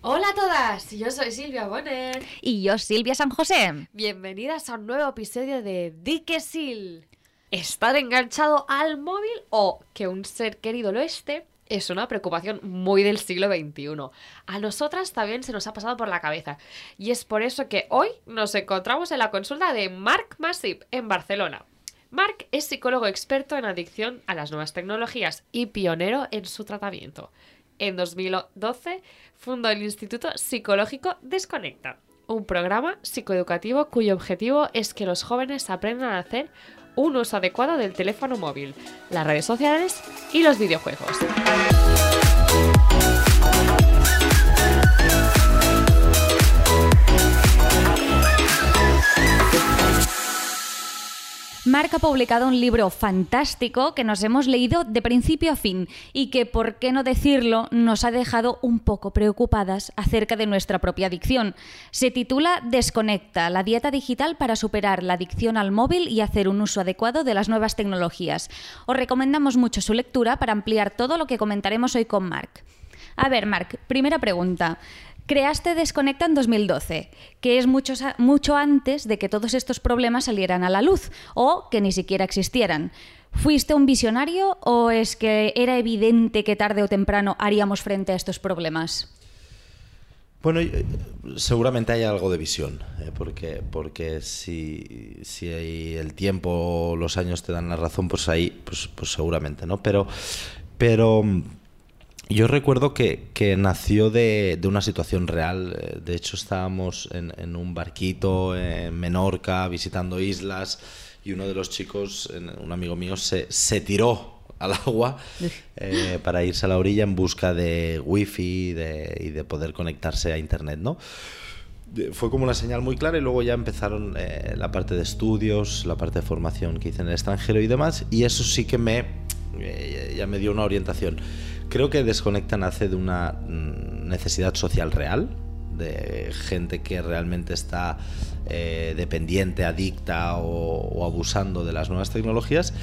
Hola a todas, yo soy Silvia Bonner. Y yo, Silvia San José. Bienvenidas a un nuevo episodio de Diquesil. Estar enganchado al móvil o que un ser querido lo esté es una preocupación muy del siglo XXI. A nosotras también se nos ha pasado por la cabeza. Y es por eso que hoy nos encontramos en la consulta de Marc Masip en Barcelona. Marc es psicólogo experto en adicción a las nuevas tecnologías y pionero en su tratamiento. En 2012 fundó el Instituto Psicológico Desconecta, un programa psicoeducativo cuyo objetivo es que los jóvenes aprendan a hacer un uso adecuado del teléfono móvil, las redes sociales y los videojuegos. Marc ha publicado un libro fantástico que nos hemos leído de principio a fin y que, por qué no decirlo, nos ha dejado un poco preocupadas acerca de nuestra propia adicción. Se titula Desconecta, la dieta digital para superar la adicción al móvil y hacer un uso adecuado de las nuevas tecnologías. Os recomendamos mucho su lectura para ampliar todo lo que comentaremos hoy con Marc. A ver, Marc, primera pregunta. Creaste Desconecta en 2012, que es mucho, mucho antes de que todos estos problemas salieran a la luz o que ni siquiera existieran. ¿Fuiste un visionario o es que era evidente que tarde o temprano haríamos frente a estos problemas? Bueno, seguramente hay algo de visión, ¿eh? porque, porque si, si el tiempo, los años te dan la razón, pues ahí, pues, pues seguramente, ¿no? Pero, pero yo recuerdo que, nació de, una situación real. Eh, de hecho, estábamos en, un barquito en Menorca visitando islas y uno de los chicos, un amigo mío, se, tiró al agua eh, para irse a la orilla en busca de wifi y de poder conectarse a internet, ¿no? Fue como una señal muy clara y luego ya empezaron eh, la parte de estudios, la parte de formación que hice en el extranjero y demás y eso sí que me ya me dio una orientación. Creo que Desconecta nace de una mm, necesidad social real, de gente que realmente está eh, dependiente, adicta o, abusando de las nuevas tecnologías.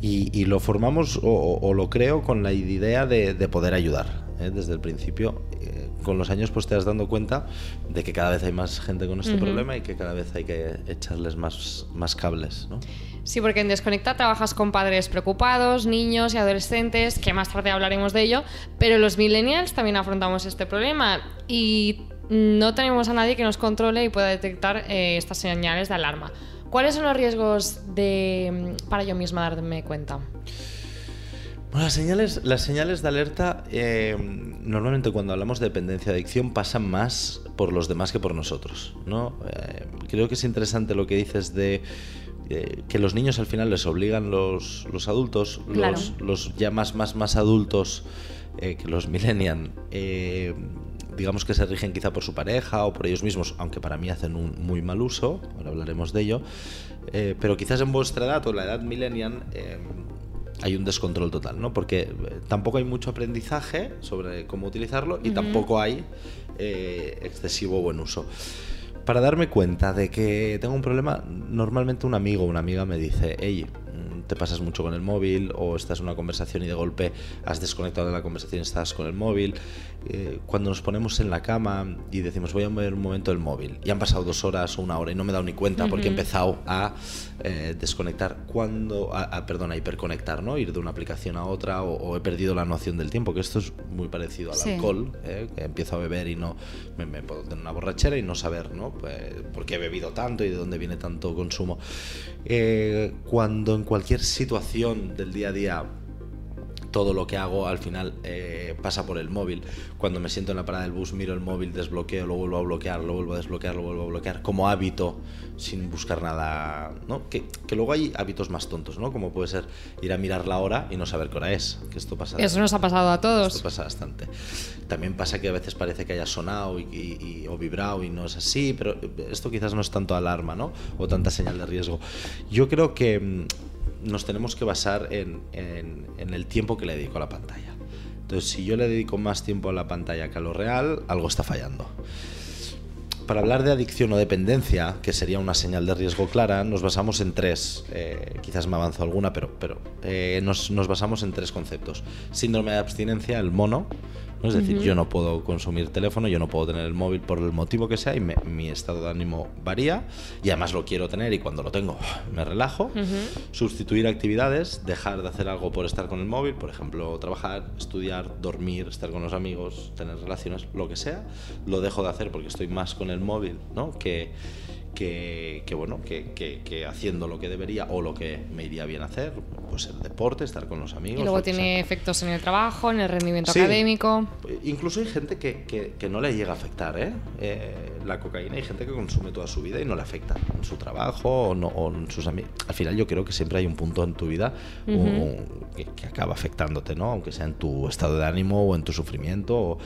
Y, lo formamos o, lo creo con la idea de, poder ayudar. ¿eh? Desde el principio, eh, con los años, pues te has dando cuenta de que cada vez hay más gente con este problema y que cada vez hay que echarles más, más cables. ¿no? Sí, porque en Desconecta trabajas con padres preocupados, niños y adolescentes, que más tarde hablaremos de ello, pero los millennials también afrontamos este problema y no tenemos a nadie que nos controle y pueda detectar eh, estas señales de alarma. ¿Cuáles son los riesgos de, para yo misma darme cuenta? Bueno, las señales, las señales de alerta, eh, normalmente cuando hablamos de dependencia de adicción, pasan más por los demás que por nosotros. ¿no? Eh, creo que es interesante lo que dices de que los niños al final les obligan los, los adultos, los, los, ya más, más, más adultos eh, que los millennials, eh, digamos que se rigen quizá por su pareja o por ellos mismos, aunque para mí hacen un muy mal uso, ahora hablaremos de ello, eh, pero quizás en vuestra edad o la edad millennial hay un descontrol total, ¿no? Porque tampoco hay mucho aprendizaje sobre cómo utilizarlo y tampoco hay excesivo buen uso para darme cuenta de que tengo un problema, normalmente un amigo o una amiga me dice, hey, te pasas mucho con el móvil o estás en una conversación y de golpe has desconectado de la conversación y estás con el móvil. Eh, cuando nos ponemos en la cama y decimos voy a ver un momento el móvil y han pasado dos horas o una hora y no me he dado ni cuenta porque he empezado a eh, desconectar cuando, a, perdón, a hiperconectar, ¿no? Ir de una aplicación a otra o, he perdido la noción del tiempo, que esto es muy parecido al alcohol, ¿eh? que empiezo a beber y no me, puedo tener una borrachera y no saber, ¿no? Pues, por qué he bebido tanto y de dónde viene tanto consumo. cuando en cualquier situación del día a día todo lo que hago al final eh, pasa por el móvil. Cuando me siento en la parada del bus, miro el móvil, desbloqueo, lo vuelvo a bloquear, lo vuelvo a desbloquear, lo vuelvo a bloquear, como hábito, sin buscar nada, ¿no? Que, luego hay hábitos más tontos, ¿no? Como puede ser ir a mirar la hora y no saber qué hora es, que esto pasa... Eso nos ha pasado a todos. Esto pasa bastante. También pasa que a veces parece que haya sonado y, o vibrado y no es así, pero esto quizás no es tanto alarma, ¿no? O tanta señal de riesgo. Yo creo que mm, nos tenemos que basar en, el tiempo que le dedico a la pantalla. Entonces, si yo le dedico más tiempo a la pantalla que a lo real, algo está fallando. Para hablar de adicción o dependencia, que sería una señal de riesgo clara, nos basamos en tres, eh, quizás me avanzo alguna, pero, pero eh, nos, basamos en tres conceptos. Síndrome de abstinencia, el mono, ¿no? Es decir, yo no puedo consumir teléfono, yo no puedo tener el móvil por el motivo que sea y me- mi estado de ánimo varía y además lo quiero tener y cuando lo tengo me relajo. Sustituir actividades, dejar de hacer algo por estar con el móvil, por ejemplo, trabajar, estudiar, dormir, estar con los amigos, tener relaciones, lo que sea, lo dejo de hacer porque estoy más con el móvil, ¿no? Que, que, que, bueno, que, que- que haciendo lo que debería o lo que me iría bien hacer, pues el deporte, estar con los amigos. Y luego tiene efectos en el trabajo, en el rendimiento Sí. académico. Incluso hay gente que, que- no le llega a afectar ¿eh? Eh, la cocaína. Hay gente que consume toda su vida y no le afecta en su trabajo o, no, o en sus amigos. Al final yo creo que siempre hay un punto en tu vida un- que, que acaba afectándote, ¿no? Aunque sea en tu estado de ánimo o en tu sufrimiento. o-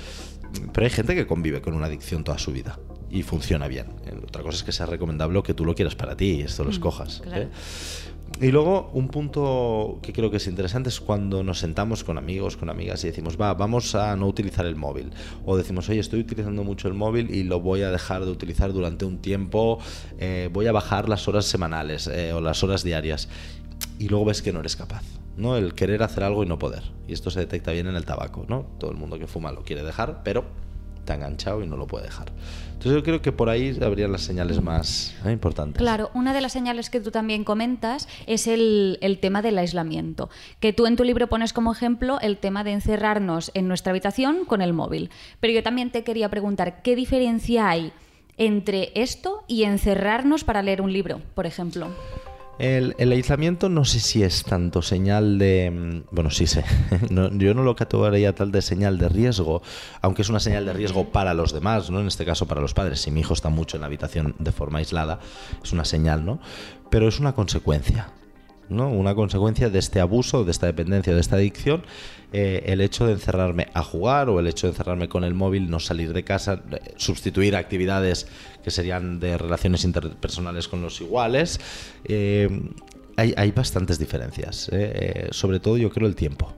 Pero hay gente que convive con una adicción toda su vida y funciona bien. Eh, Otra cosa es que sea recomendable que tú lo quieras para ti y esto lo escojas. claro. ¿eh? Y luego un punto que creo que es interesante es cuando nos sentamos con amigos, con amigas y decimos, va, vamos a no utilizar el móvil. O decimos, oye, estoy utilizando mucho el móvil y lo voy a dejar de utilizar durante un tiempo, eh, voy a bajar las horas semanales eh, o las horas diarias. Y luego ves que no eres capaz. ¿no? El querer hacer algo y no poder. Y esto se detecta bien en el tabaco, ¿no? Todo el mundo que fuma lo quiere dejar, pero ha enganchado y no lo puede dejar. Entonces yo creo que por ahí habrían las señales más eh, importantes. Claro, una de las señales que tú también comentas es el, el tema del aislamiento, que tú en tu libro pones como ejemplo el tema de encerrarnos en nuestra habitación con el móvil. Pero yo también te quería preguntar, ¿qué diferencia hay entre esto y encerrarnos para leer un libro, por ejemplo? El, el aislamiento no sé si es tanto señal de... mm, Bueno, sí sé. No, yo no lo categoría tal de señal de riesgo, aunque es una señal de riesgo para los demás, ¿no? En este caso para los padres. Si mi hijo está mucho en la habitación de forma aislada, es una señal, ¿no? Pero es una consecuencia. ¿No? Una consecuencia de este abuso, de esta dependencia, de esta adicción, eh, el hecho de encerrarme a jugar o el hecho de encerrarme con el móvil, no salir de casa, eh, sustituir actividades que serían de relaciones interpersonales con los iguales. eh, hay, hay bastantes diferencias, sobre todo yo creo el tiempo.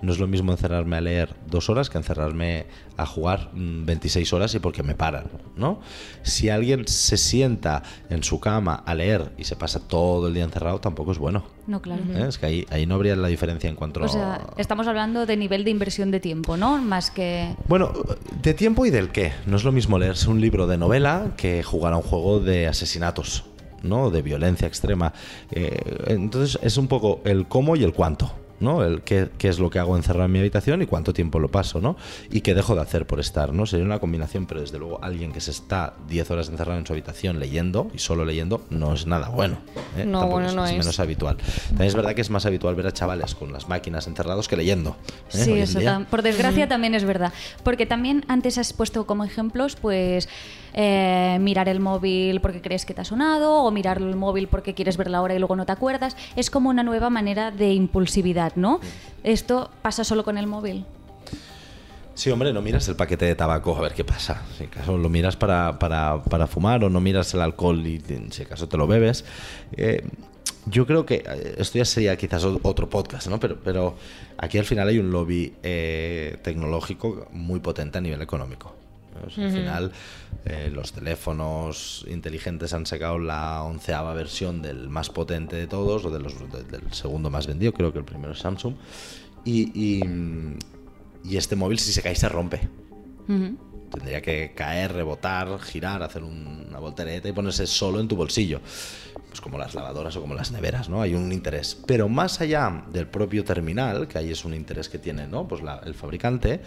No es lo mismo encerrarme a leer dos horas que encerrarme a jugar mm, 26 horas y porque me paran, ¿no? Si alguien se sienta en su cama a leer y se pasa todo el día encerrado, tampoco es bueno. No, claro. ¿eh? Es que ahí, ahí no habría la diferencia en cuanto O sea, estamos hablando de nivel de inversión de tiempo, ¿no? Más que... Bueno, de tiempo y del qué. No es lo mismo leerse un libro de novela que jugar a un juego de asesinatos, ¿no? De violencia extrema. Eh, entonces es un poco el cómo y el cuánto. ¿No? El qué, qué es lo que hago encerrado en mi habitación y cuánto tiempo lo paso, ¿no? Y qué dejo de hacer por estar, ¿no? Sería una combinación, pero desde luego alguien que se está 10 horas encerrado en su habitación leyendo y solo leyendo no es nada bueno. ¿eh? No, Tampoco bueno, no es, es. menos habitual. También es verdad que es más habitual ver a chavales con las máquinas encerrados que leyendo. ¿eh? Sí, eso por desgracia también es verdad. Porque también antes has puesto como ejemplos, pues, eh, mirar el móvil porque crees que te ha sonado, o mirar el móvil porque quieres ver la hora y luego no te acuerdas. Es como una nueva manera de impulsividad, ¿no? ¿Esto pasa solo con el móvil? Sí, hombre, no miras el paquete de tabaco a ver qué pasa. Si acaso lo miras para, para, para fumar o no miras el alcohol y si acaso te lo bebes. Eh, yo creo que eh, esto ya sería quizás otro podcast, ¿no? Pero, pero aquí al final hay un lobby eh, tecnológico muy potente a nivel económico. Al final eh, los teléfonos inteligentes han sacado la onceava versión del más potente de todos, o de los, de- del segundo más vendido, creo que el primero es Samsung. Y, y, y este móvil si se cae se rompe. Tendría que caer, rebotar, girar, hacer un- una voltereta y ponerse solo en tu bolsillo. Pues como las lavadoras o como las neveras, ¿no? Hay un interés. Pero más allá del propio terminal, que ahí es un interés que tiene, ¿no? Pues la- el fabricante,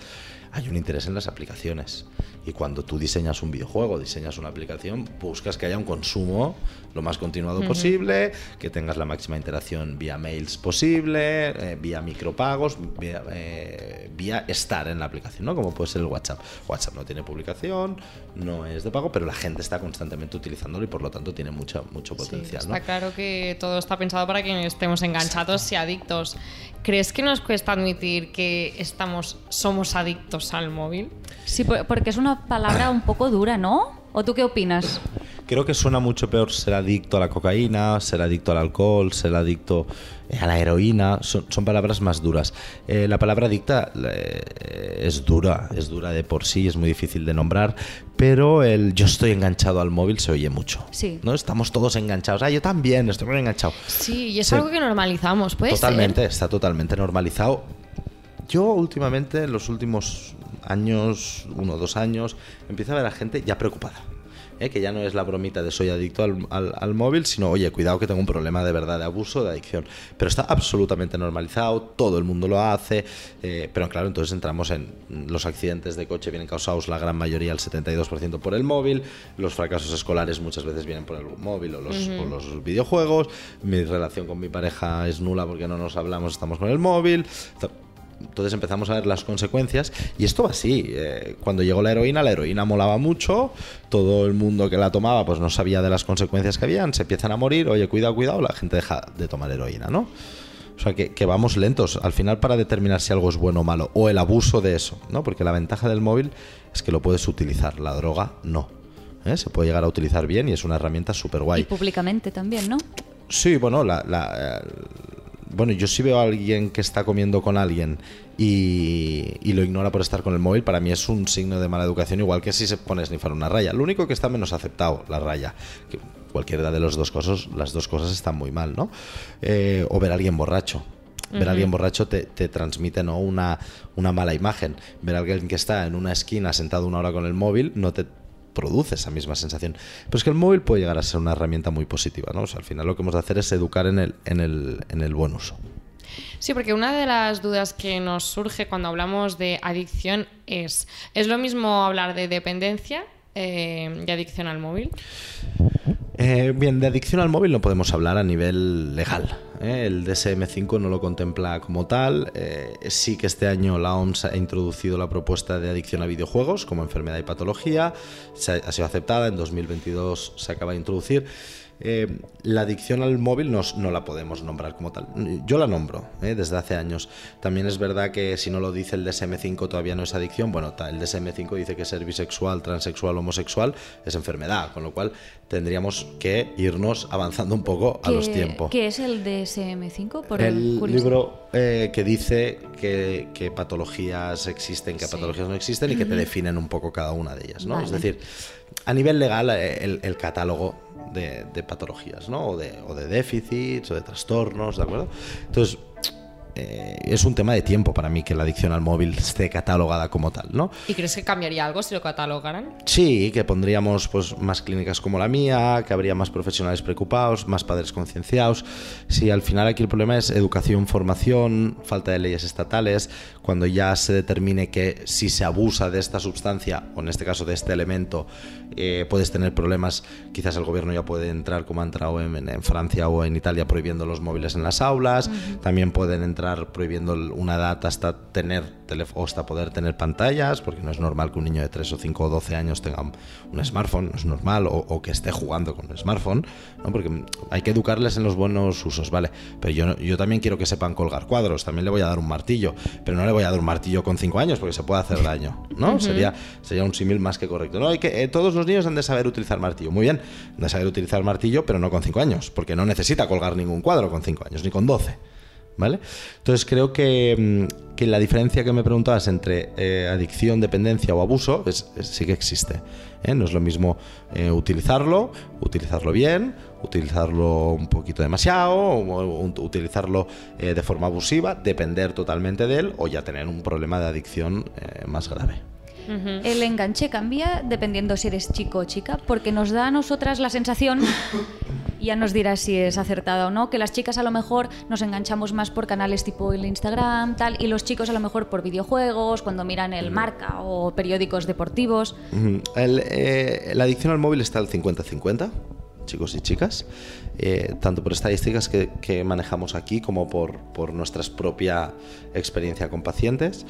hay un interés en las aplicaciones. Y cuando tú diseñas un videojuego, diseñas una aplicación, buscas que haya un consumo lo más continuado posible, que tengas la máxima interacción vía mails posible, eh, vía micropagos, vía, eh, vía estar en la aplicación, ¿no? Como puede ser el WhatsApp. WhatsApp no tiene publicación, no es de pago, pero la gente está constantemente utilizándolo y por lo tanto tiene mucho, mucho Sí, potencial, está ¿no? claro que todo está pensado para que estemos enganchados y adictos. ¿Crees que nos cuesta admitir que estamos, somos adictos al móvil? Sí, por- porque es una palabra un poco dura, ¿no? ¿O tú qué opinas? Creo que suena mucho peor ser adicto a la cocaína, ser adicto al alcohol, ser adicto eh, a la heroína. Son, son palabras más duras. Eh, la palabra adicta eh, es dura, es dura de por sí, es muy difícil de nombrar, pero el yo estoy enganchado al móvil se oye mucho. Sí. ¿no? Estamos todos enganchados. Ah, yo también estoy muy enganchado. Sí, y es Sí. algo que normalizamos, puede Totalmente, ser. está totalmente normalizado. Yo últimamente, en los últimos años, uno o dos años, empieza a ver a gente ya preocupada. ¿eh? que ya no es la bromita de soy adicto al, al- al móvil, sino, oye, cuidado que tengo un problema de verdad de abuso, de adicción. Pero está absolutamente normalizado, todo el mundo lo hace, eh, pero claro, entonces entramos en los accidentes de coche vienen causados la gran mayoría, el 72% por el móvil, los fracasos escolares muchas veces vienen por el móvil o los, o los videojuegos, mi relación con mi pareja es nula porque no nos hablamos, estamos con el móvil. Entonces empezamos a ver las consecuencias y esto va así. eh, cuando llegó la heroína, la heroína molaba mucho, todo el mundo que la tomaba pues no sabía de las consecuencias que habían, se empiezan a morir, oye, cuidado, cuidado, la gente deja de tomar heroína, ¿no? O sea, que, que vamos lentos al final para determinar si algo es bueno o malo, o el abuso de eso, ¿no? Porque la ventaja del móvil es que lo puedes utilizar, la droga no. ¿eh? Se puede llegar a utilizar bien y es una herramienta súper Y guay. públicamente también, ¿no? Sí, bueno, la, la, eh, bueno, yo si veo a alguien que está comiendo con alguien y, y lo ignora por estar con el móvil, para mí es un signo de mala educación, igual que si se pone a snifar una raya. Lo único que está menos aceptado, la raya. Que cualquiera de las dos cosas, las dos cosas están muy mal, ¿no? Eh, o ver a alguien borracho. Ver a alguien borracho te, te transmite ¿no? una, una mala imagen. Ver a alguien que está en una esquina sentado una hora con el móvil no te produce esa misma sensación. Pero es que el móvil puede llegar a ser una herramienta muy positiva, ¿no? O sea, al final lo que hemos de hacer es educar en el, en el, en el buen uso. Sí, porque una de las dudas que nos surge cuando hablamos de adicción es, ¿es lo mismo hablar de dependencia eh, y adicción al móvil? Eh, bien, de adicción al móvil no podemos hablar a nivel legal. ¿eh? El DSM-5 no lo contempla como tal. Eh, sí que este año la OMS ha introducido la propuesta de adicción a videojuegos como enfermedad y patología. Se ha, ha sido aceptada, en 2022 se acaba de introducir. Eh, la adicción al móvil nos- no la podemos nombrar como tal. Yo la nombro ¿eh? desde hace años. También es verdad que si no lo dice el DSM-5 todavía no es adicción. Bueno, el DSM-5 dice que ser bisexual, transexual, homosexual es enfermedad, con lo cual tendríamos que irnos avanzando un poco a los ¿Qué- tiempos. ¿Qué es el DSM5? Por El curiosidad? libro eh, que dice que, que patologías existen, que Sí. patologías no existen y que te definen un poco cada una de ellas, ¿no? Es decir, a nivel legal, eh, el, el catálogo de, patologías, ¿no? O de déficits o de trastornos, ¿de acuerdo? Entonces, eh, es un tema de tiempo para mí que la adicción al móvil esté catalogada como tal, ¿no? ¿Y crees que cambiaría algo si lo catalogaran? Sí, que pondríamos pues más clínicas como la mía, que habría más profesionales preocupados, más padres concienciados. Sí, al final aquí el problema es educación, formación, falta de leyes estatales. Cuando ya se determine que si se abusa de esta sustancia, o en este caso de este elemento, eh, puedes tener problemas, quizás el gobierno ya puede entrar, como ha entrado en, en Francia o en Italia, prohibiendo los móviles en las aulas. También pueden entrar prohibiendo una edad hasta tener o hasta poder tener pantallas, porque no es normal que un niño de 3 o 5 o 12 años tenga un smartphone, no es normal, o, o que esté jugando con un smartphone, ¿no? porque hay que educarles en los buenos usos, ¿vale? Pero yo, yo también quiero que sepan colgar cuadros, también le voy a dar un martillo, pero no le voy a dar un martillo con 5 años porque se puede hacer daño, ¿no? sería, sería un símil más que correcto. No, hay que, eh, todos los niños han de saber utilizar martillo, muy bien, han de saber utilizar martillo, pero no con 5 años, porque no necesita colgar ningún cuadro con 5 años, ni con 12. ¿Vale? Entonces creo que, mm, que la diferencia que me preguntabas entre eh, adicción, dependencia o abuso es, sí que existe. ¿eh? No es lo mismo eh, utilizarlo, utilizarlo bien, utilizarlo un poquito demasiado, utilizarlo eh, de forma abusiva, depender totalmente de él o ya tener un problema de adicción más grave. El enganche cambia dependiendo si eres chico o chica, porque nos da a nosotras la sensación, ya nos dirás si es acertada o no, que las chicas a lo mejor nos enganchamos más por canales tipo el Instagram, tal, y los chicos a lo mejor por videojuegos, cuando miran el marca o periódicos deportivos. El, eh, la adicción al móvil está al 50-50, chicos y chicas, eh, tanto por estadísticas que, manejamos aquí como por, por nuestra propia experiencia con pacientes.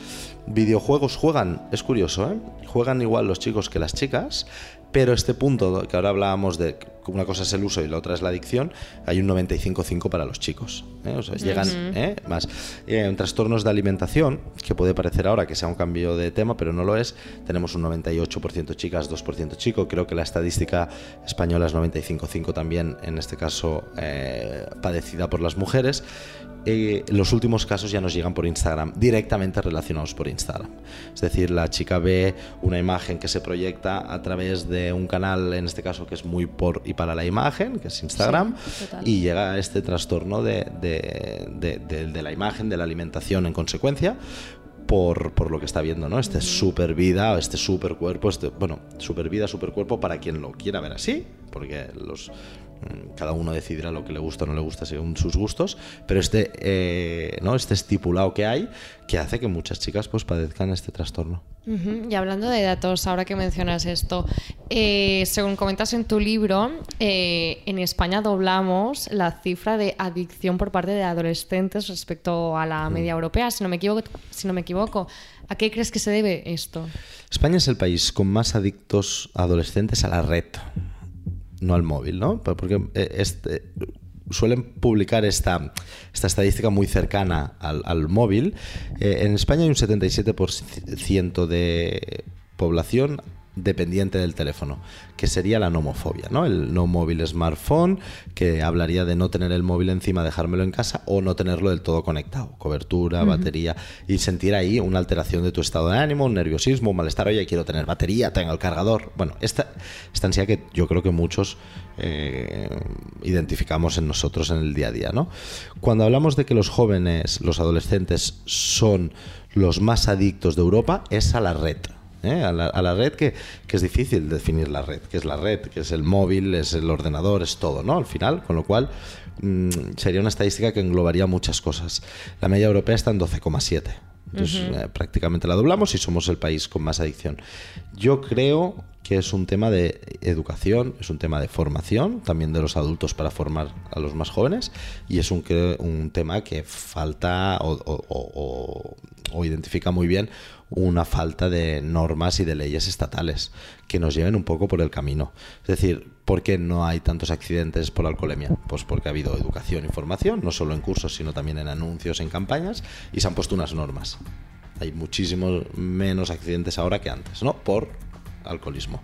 Videojuegos juegan, es curioso, ¿eh? juegan igual los chicos que las chicas, pero este punto que ahora hablábamos de una cosa es el uso y la otra es la adicción, hay un 95-5 para los chicos. ¿eh? O sea, llegan ¿eh? más. Eh, en trastornos de alimentación, que puede parecer ahora que sea un cambio de tema, pero no lo es, tenemos un 98% chicas, 2% chico. Creo que la estadística española es 95-5 también, en este caso eh, padecida por las mujeres. Eh, los últimos casos ya nos llegan por Instagram, directamente relacionados por Instagram. Es decir, la chica ve una imagen que se proyecta a través de un canal, en este caso que es muy por y para la imagen, que es Instagram, Sí, y llega a este trastorno de, de- de- de- de la imagen, de la alimentación en consecuencia. por, por lo que está viendo, ¿no? Este super vida, este super cuerpo, este, bueno, super vida, super cuerpo para quien lo quiera ver así, porque los, cada uno decidirá lo que le gusta o no le gusta según sus gustos, pero este, eh, ¿no? este estipulado que hay que hace que muchas chicas pues padezcan este trastorno. Y hablando de datos, ahora que mencionas esto, eh, según comentas en tu libro, eh, en España doblamos la cifra de adicción por parte de adolescentes respecto a la media europea, si no me equivoco. Si no me equivoco. ¿A qué crees que se debe esto? España es el país con más adictos adolescentes a la red, no al móvil, ¿no? Porque eh, este, suelen publicar esta, esta estadística muy cercana al, al móvil. Eh, en España hay un 77% de población dependiente del teléfono, que sería la nomofobia, ¿no? El no móvil smartphone, que hablaría de no tener el móvil encima, dejármelo en casa o no tenerlo del todo conectado, cobertura, batería y sentir ahí una alteración de tu estado de ánimo, un nerviosismo, un malestar, oye, quiero tener batería, tengo el cargador. Bueno, esta, esta ansiedad que yo creo que muchos eh, identificamos en nosotros en el día a día, ¿no? Cuando hablamos de que los jóvenes, los adolescentes son los más adictos de Europa, es a la red. ¿Eh? A, la, a la red que, que es difícil definir la red, que es la red, que es el móvil, es el ordenador, es todo, ¿no? Al final, con lo cual mm, sería una estadística que englobaría muchas cosas. La media europea está en 12,7. Entonces, eh, prácticamente la doblamos y somos el país con más adicción. Yo creo que es un tema de educación, es un tema de formación, también de los adultos para formar a los más jóvenes, y es un, un tema que falta o, o- o- o- identifica muy bien una falta de normas y de leyes estatales que nos lleven un poco por el camino. Es decir, ¿por qué no hay tantos accidentes por alcoholemia? Pues porque ha habido educación y formación, no solo en cursos, sino también en anuncios, en campañas, y se han puesto unas normas. Hay muchísimos menos accidentes ahora que antes, ¿no? Por alcoholismo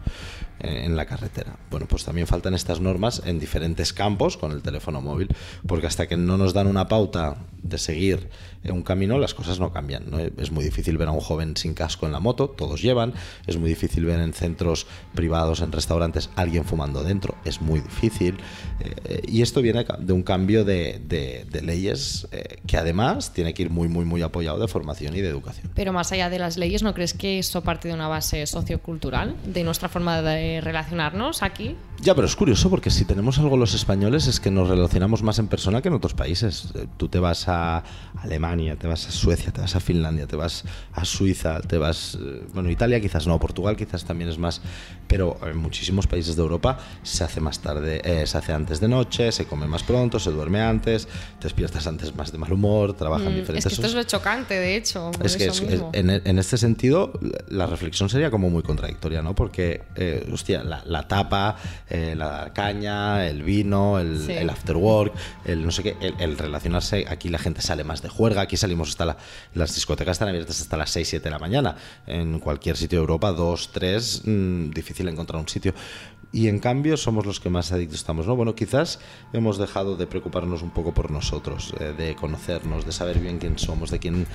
en la carretera. Bueno, pues también faltan estas normas en diferentes campos con el teléfono móvil, porque hasta que no nos dan una pauta de seguir en un camino, las cosas no cambian. ¿no? Es muy difícil ver a un joven sin casco en la moto, todos llevan, es muy difícil ver en centros privados, en restaurantes, alguien fumando dentro, es muy difícil. Eh, y esto viene de un cambio de, de- de leyes eh, que además tiene que ir muy, muy, muy apoyado de formación y de educación. Pero más allá de las leyes, ¿no crees que eso parte de una base sociocultural, de nuestra forma de relacionarnos aquí? Ya, pero es curioso porque si tenemos algo los españoles es que nos relacionamos más en persona que en otros países. Eh, Tú te vas a Alemania, te vas a Suecia, te vas a Finlandia, te vas a Suiza, te vas... eh, Bueno, Italia quizás no, Portugal quizás también es más... Pero en muchísimos países de Europa se hace más tarde, eh, se hace antes de noche, se come más pronto, se duerme antes, te despiertas antes más de mal humor, trabajan Mm, es diferentes... que esto es lo chocante, de hecho. Es que es- mismo. en, en este sentido, la reflexión sería como muy contradictoria, ¿no? Porque, eh, hostia, la, la tapa, eh, la caña, el vino, el, Sí. el after work, el no sé qué, el, el relacionarse, aquí la gente sale más de juerga, aquí salimos hasta la, las discotecas están abiertas hasta las 6, 7 de la mañana. En cualquier sitio de Europa, 2, 3, mm, difícil encontrar un sitio. Y en cambio somos los que más adictos estamos, ¿no? Bueno, quizás hemos dejado de preocuparnos un poco por nosotros, eh, de conocernos, de saber bien quién somos, de quién,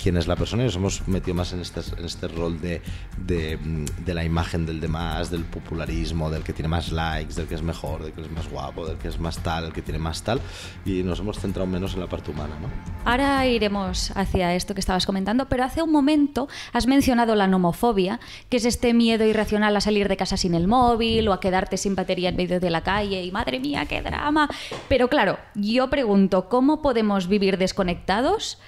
quién es la persona y nos hemos metido más en este, en este rol de, de, mm, de la imagen del demás, del popularismo, del que tiene más likes, del que es mejor, del que es más guapo, del que es más tal, el que tiene más tal, y nos hemos centrado menos en la parte humana, ¿no? Ahora iremos hacia esto que estabas comentando, pero hace un momento has mencionado la nomofobia, que es este miedo irracional a salir de casa sin el móvil o a quedarte sin batería en medio de la calle y madre mía, qué drama. Pero claro, yo pregunto, ¿cómo podemos vivir desconectados?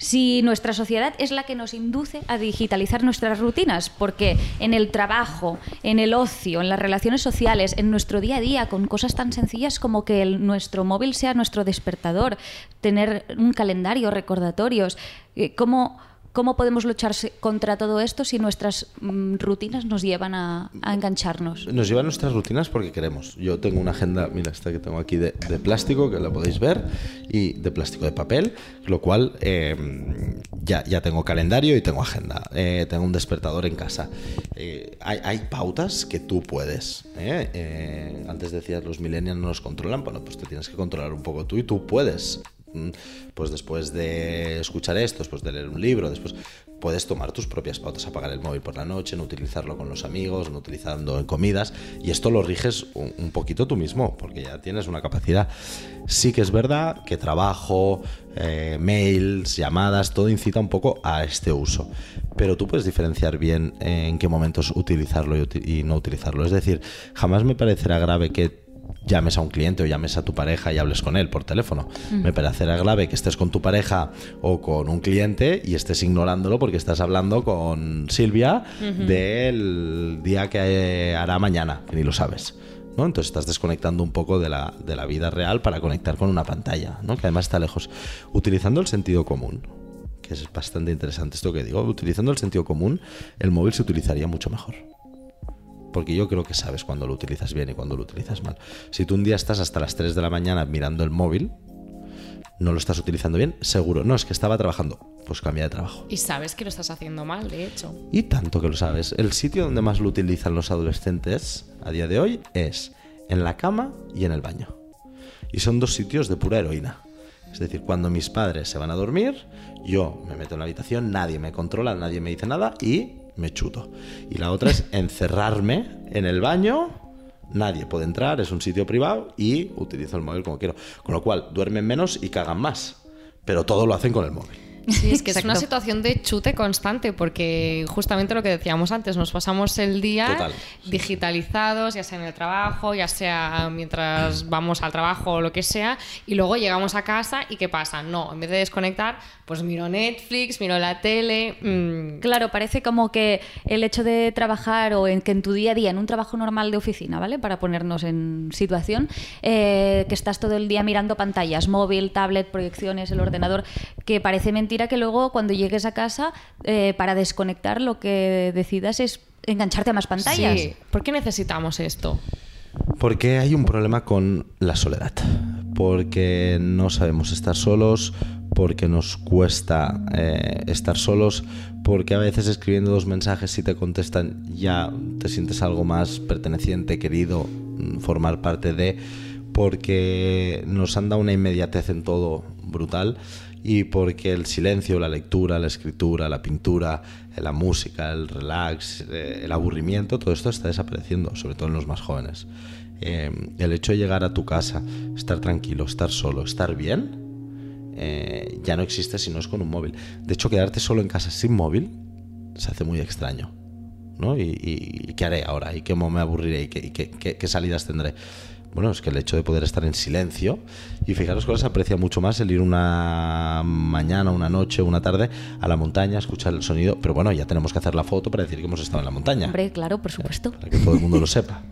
Si nuestra sociedad es la que nos induce a digitalizar nuestras rutinas, porque en el trabajo, en el ocio, en las relaciones sociales, en nuestro día a día, con cosas tan sencillas como que nuestro móvil sea nuestro despertador, tener un calendario, recordatorios, eh, ¿cómo, cómo podemos luchar contra todo esto si nuestras mm, rutinas nos llevan a, engancharnos? Nos llevan nuestras rutinas porque queremos. Yo tengo una agenda, mira, esta que tengo aquí de, plástico, que la podéis ver, y de plástico de papel, lo cual eh, ya, ya tengo calendario y tengo agenda. Eh, tengo un despertador en casa. Eh, hay, pautas que tú puedes. antes decías, los millennials no nos controlan, bueno, pues te tienes que controlar un poco tú y tú puedes pues después de escuchar esto, después de leer un libro, después puedes tomar tus propias pautas, apagar el móvil por la noche, no utilizarlo con los amigos, no utilizando en comidas, y esto lo riges un, poquito tú mismo, porque ya tienes una capacidad. Sí que es verdad que trabajo, eh, mails, llamadas, todo incita un poco a este uso, pero tú puedes diferenciar bien en qué momentos utilizarlo y, uti- y no utilizarlo. Es decir, jamás me parecerá grave que llames a un cliente o llames a tu pareja y hables con él por teléfono. Me parecerá grave que estés con tu pareja o con un cliente y estés ignorándolo porque estás hablando con Silvia del día que hará mañana, que ni lo sabes. ¿no? Entonces estás desconectando un poco de la, de la vida real para conectar con una pantalla, ¿no? que además está lejos. Utilizando el sentido común, que es bastante interesante esto que digo, utilizando el sentido común, el móvil se utilizaría mucho mejor. Porque yo creo que sabes cuando lo utilizas bien y cuando lo utilizas mal. Si tú un día estás hasta las 3 de la mañana mirando el móvil, no lo estás utilizando bien, seguro. No, es que estaba trabajando. Pues cambia de trabajo. Y sabes que lo estás haciendo mal, de hecho. Y tanto que lo sabes. El sitio donde más lo utilizan los adolescentes a día de hoy es en la cama y en el baño. Y son dos sitios de pura heroína. Es decir, cuando mis padres se van a dormir, yo me meto en la habitación, nadie me controla, nadie me dice nada y me chuto. Y la otra es encerrarme en el baño, nadie puede entrar, es un sitio privado y utilizo el móvil como quiero. Con lo cual, duermen menos y cagan más. Pero todo lo hacen con el móvil. Sí, es que es una situación de chute constante, porque justamente lo que decíamos antes, nos pasamos el día Total, digitalizados, ya sea en el trabajo, ya sea mientras vamos al trabajo o lo que sea, y luego llegamos a casa y ¿qué pasa? No, en vez de desconectar, pues miro Netflix, miro la tele. mm, Claro, parece como que el hecho de trabajar o en que en tu día a día, en un trabajo normal de oficina, ¿vale? Para ponernos en situación, eh, que estás todo el día mirando pantallas, móvil, tablet, proyecciones, el ordenador, que parece mentira que luego cuando llegues a casa, eh, para desconectar, lo que decidas es engancharte a más pantallas. Sí, ¿por qué necesitamos esto? Porque hay un problema con la soledad. Porque no sabemos estar solos, porque nos cuesta eh, estar solos, porque a veces escribiendo dos mensajes si te contestan ya te sientes algo más perteneciente, querido, formar parte de, porque nos han dado una inmediatez en todo brutal y porque el silencio, la lectura, la escritura, la pintura, la música, el relax, eh, el aburrimiento, todo esto está desapareciendo, sobre todo en los más jóvenes. Eh, el hecho de llegar a tu casa, estar tranquilo, estar solo, estar bien, eh, ya no existe si no es con un móvil. De hecho, quedarte solo en casa sin móvil se hace muy extraño. ¿no? ¿Y, qué haré ahora? ¿Y cómo me aburriré? ¿Y qué salidas tendré? Bueno, es que el hecho de poder estar en silencio y fijaros se aprecia mucho más el ir una mañana, una noche, una tarde a la montaña, escuchar el sonido, pero bueno, ya tenemos que hacer la foto para decir que hemos estado en la montaña, Hombre, claro, por supuesto. para que todo el mundo lo sepa.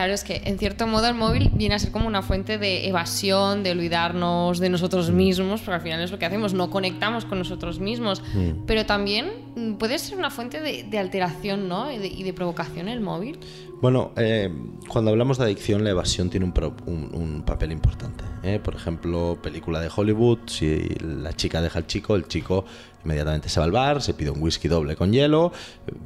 Claro, es que en cierto modo el móvil viene a ser como una fuente de evasión, de olvidarnos de nosotros mismos, porque al final es lo que hacemos, no conectamos con nosotros mismos. Mm. Pero también mm, puede ser una fuente de, de alteración, ¿no? Y de, y de provocación el móvil. Bueno, eh, cuando hablamos de adicción, la evasión tiene un, pro- un- un papel importante. ¿eh? Por ejemplo, película de Hollywood, si la chica deja al chico, el chico inmediatamente se va al bar, se pide un whisky doble con hielo,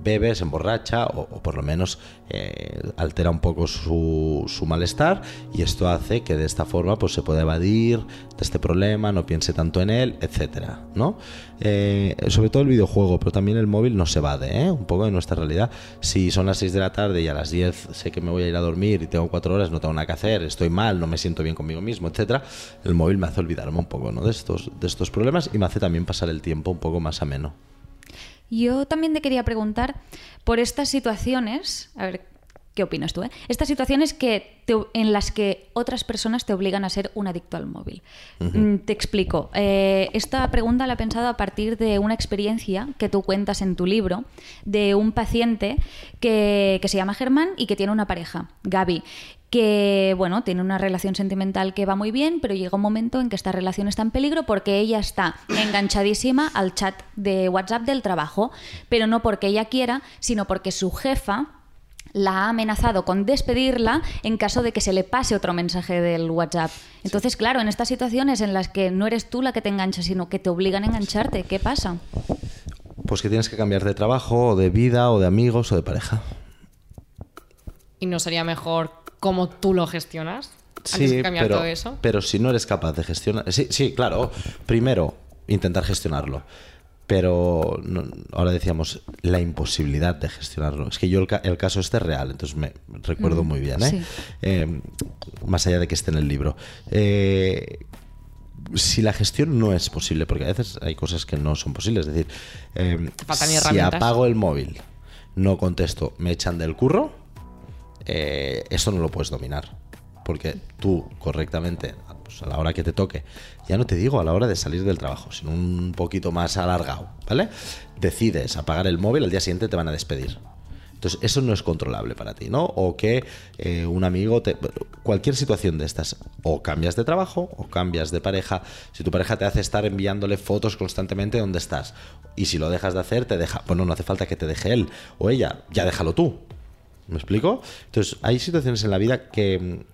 bebe, se emborracha o, por lo menos eh, altera un poco su, su malestar y esto hace que de esta forma pues, se pueda evadir de este problema, no piense tanto en él, etcétera, ¿no? Eh, sobre todo el videojuego, pero también el móvil nos evade ¿eh? un poco de nuestra realidad. Si son las 6 de la tarde y a las 10 sé que me voy a ir a dormir y tengo 4 horas, no tengo nada que hacer, estoy mal, no me siento bien conmigo mismo, etcétera, el móvil me hace olvidarme un poco de, estos, de estos problemas y me hace también pasar el tiempo un poco más ameno. Yo también te quería preguntar por estas situaciones, a ver, ¿qué opinas tú? eh? Estas situaciones que te- en las que otras personas te obligan a ser un adicto al móvil. Mm, Te explico. Eh, esta pregunta la he pensado a partir de una experiencia que tú cuentas en tu libro de un paciente que, que se llama Germán y que tiene una pareja, Gaby que bueno, tiene una relación sentimental que va muy bien, pero llega un momento en que esta relación está en peligro porque ella está enganchadísima al chat de WhatsApp del trabajo, pero no porque ella quiera, sino porque su jefa la ha amenazado con despedirla en caso de que se le pase otro mensaje del WhatsApp. Entonces, claro, en estas situaciones en las que no eres tú la que te engancha, sino que te obligan a engancharte, ¿qué pasa? Pues que tienes que cambiar de trabajo, o de vida, o de amigos, o de pareja. ¿Y no sería mejor cómo tú lo gestionas? antes de cambiar pero, todo eso. pero si no eres capaz de gestionar... Sí, sí, claro. Primero, intentar gestionarlo. Pero no- ahora decíamos la imposibilidad de gestionarlo. Es que yo el, ca- el caso este es real, entonces me recuerdo muy bien, ¿eh? sí. Eh, más allá de que esté en el libro. Eh, si la gestión no es posible, porque a veces hay cosas que no son posibles, es decir, faltan si apago el móvil, no contesto, me echan del curro, eh, esto no lo puedes dominar. Porque tú correctamente, pues, a la hora que te toque, ya no te digo a la hora de salir del trabajo, sino un poquito más alargado, ¿vale? Decides apagar el móvil, al día siguiente te van a despedir. Entonces, eso no es controlable para ti, ¿no? O que eh, un amigo te. Cualquier situación de estas, o cambias de trabajo, o cambias de pareja. Si tu pareja te hace estar enviándole fotos constantemente donde estás, y si lo dejas de hacer, te deja. Bueno, no hace falta que te deje él o ella, ya déjalo tú. ¿Me explico? Entonces, hay situaciones en la vida que,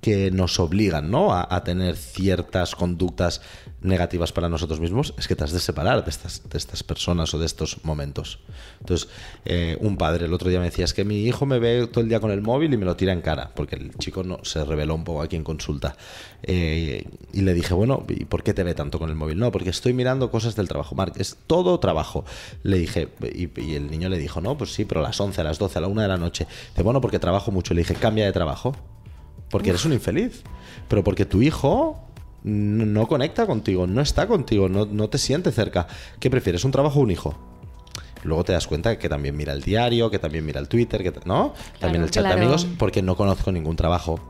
que nos obligan ¿no? a, a tener ciertas conductas negativas para nosotros mismos. Es que te has de separar de estas, de estas personas o de estos momentos. Entonces, eh, un padre el otro día me decía, es que mi hijo me ve todo el día con el móvil y me lo tira en cara, porque el chico no se reveló un poco aquí en consulta. Eh, y le dije, bueno, ¿y por qué te ve tanto con el móvil? No, porque estoy mirando cosas del trabajo. Marc, es todo trabajo. Le dije, y, y el niño le dijo, no, pues sí, pero a las 11, a las 12, a la 1 de la noche. Dice, bueno, porque trabajo mucho. Le dije, cambia de trabajo. Porque eres un infeliz. Pero porque tu hijo no conecta contigo, no está contigo, no, no te siente cerca. ¿Qué prefieres, un trabajo o un hijo? Luego te das cuenta que también mira el diario, que también mira el Twitter, que ¿no? también el chat claro. de amigos, porque no conozco ningún trabajo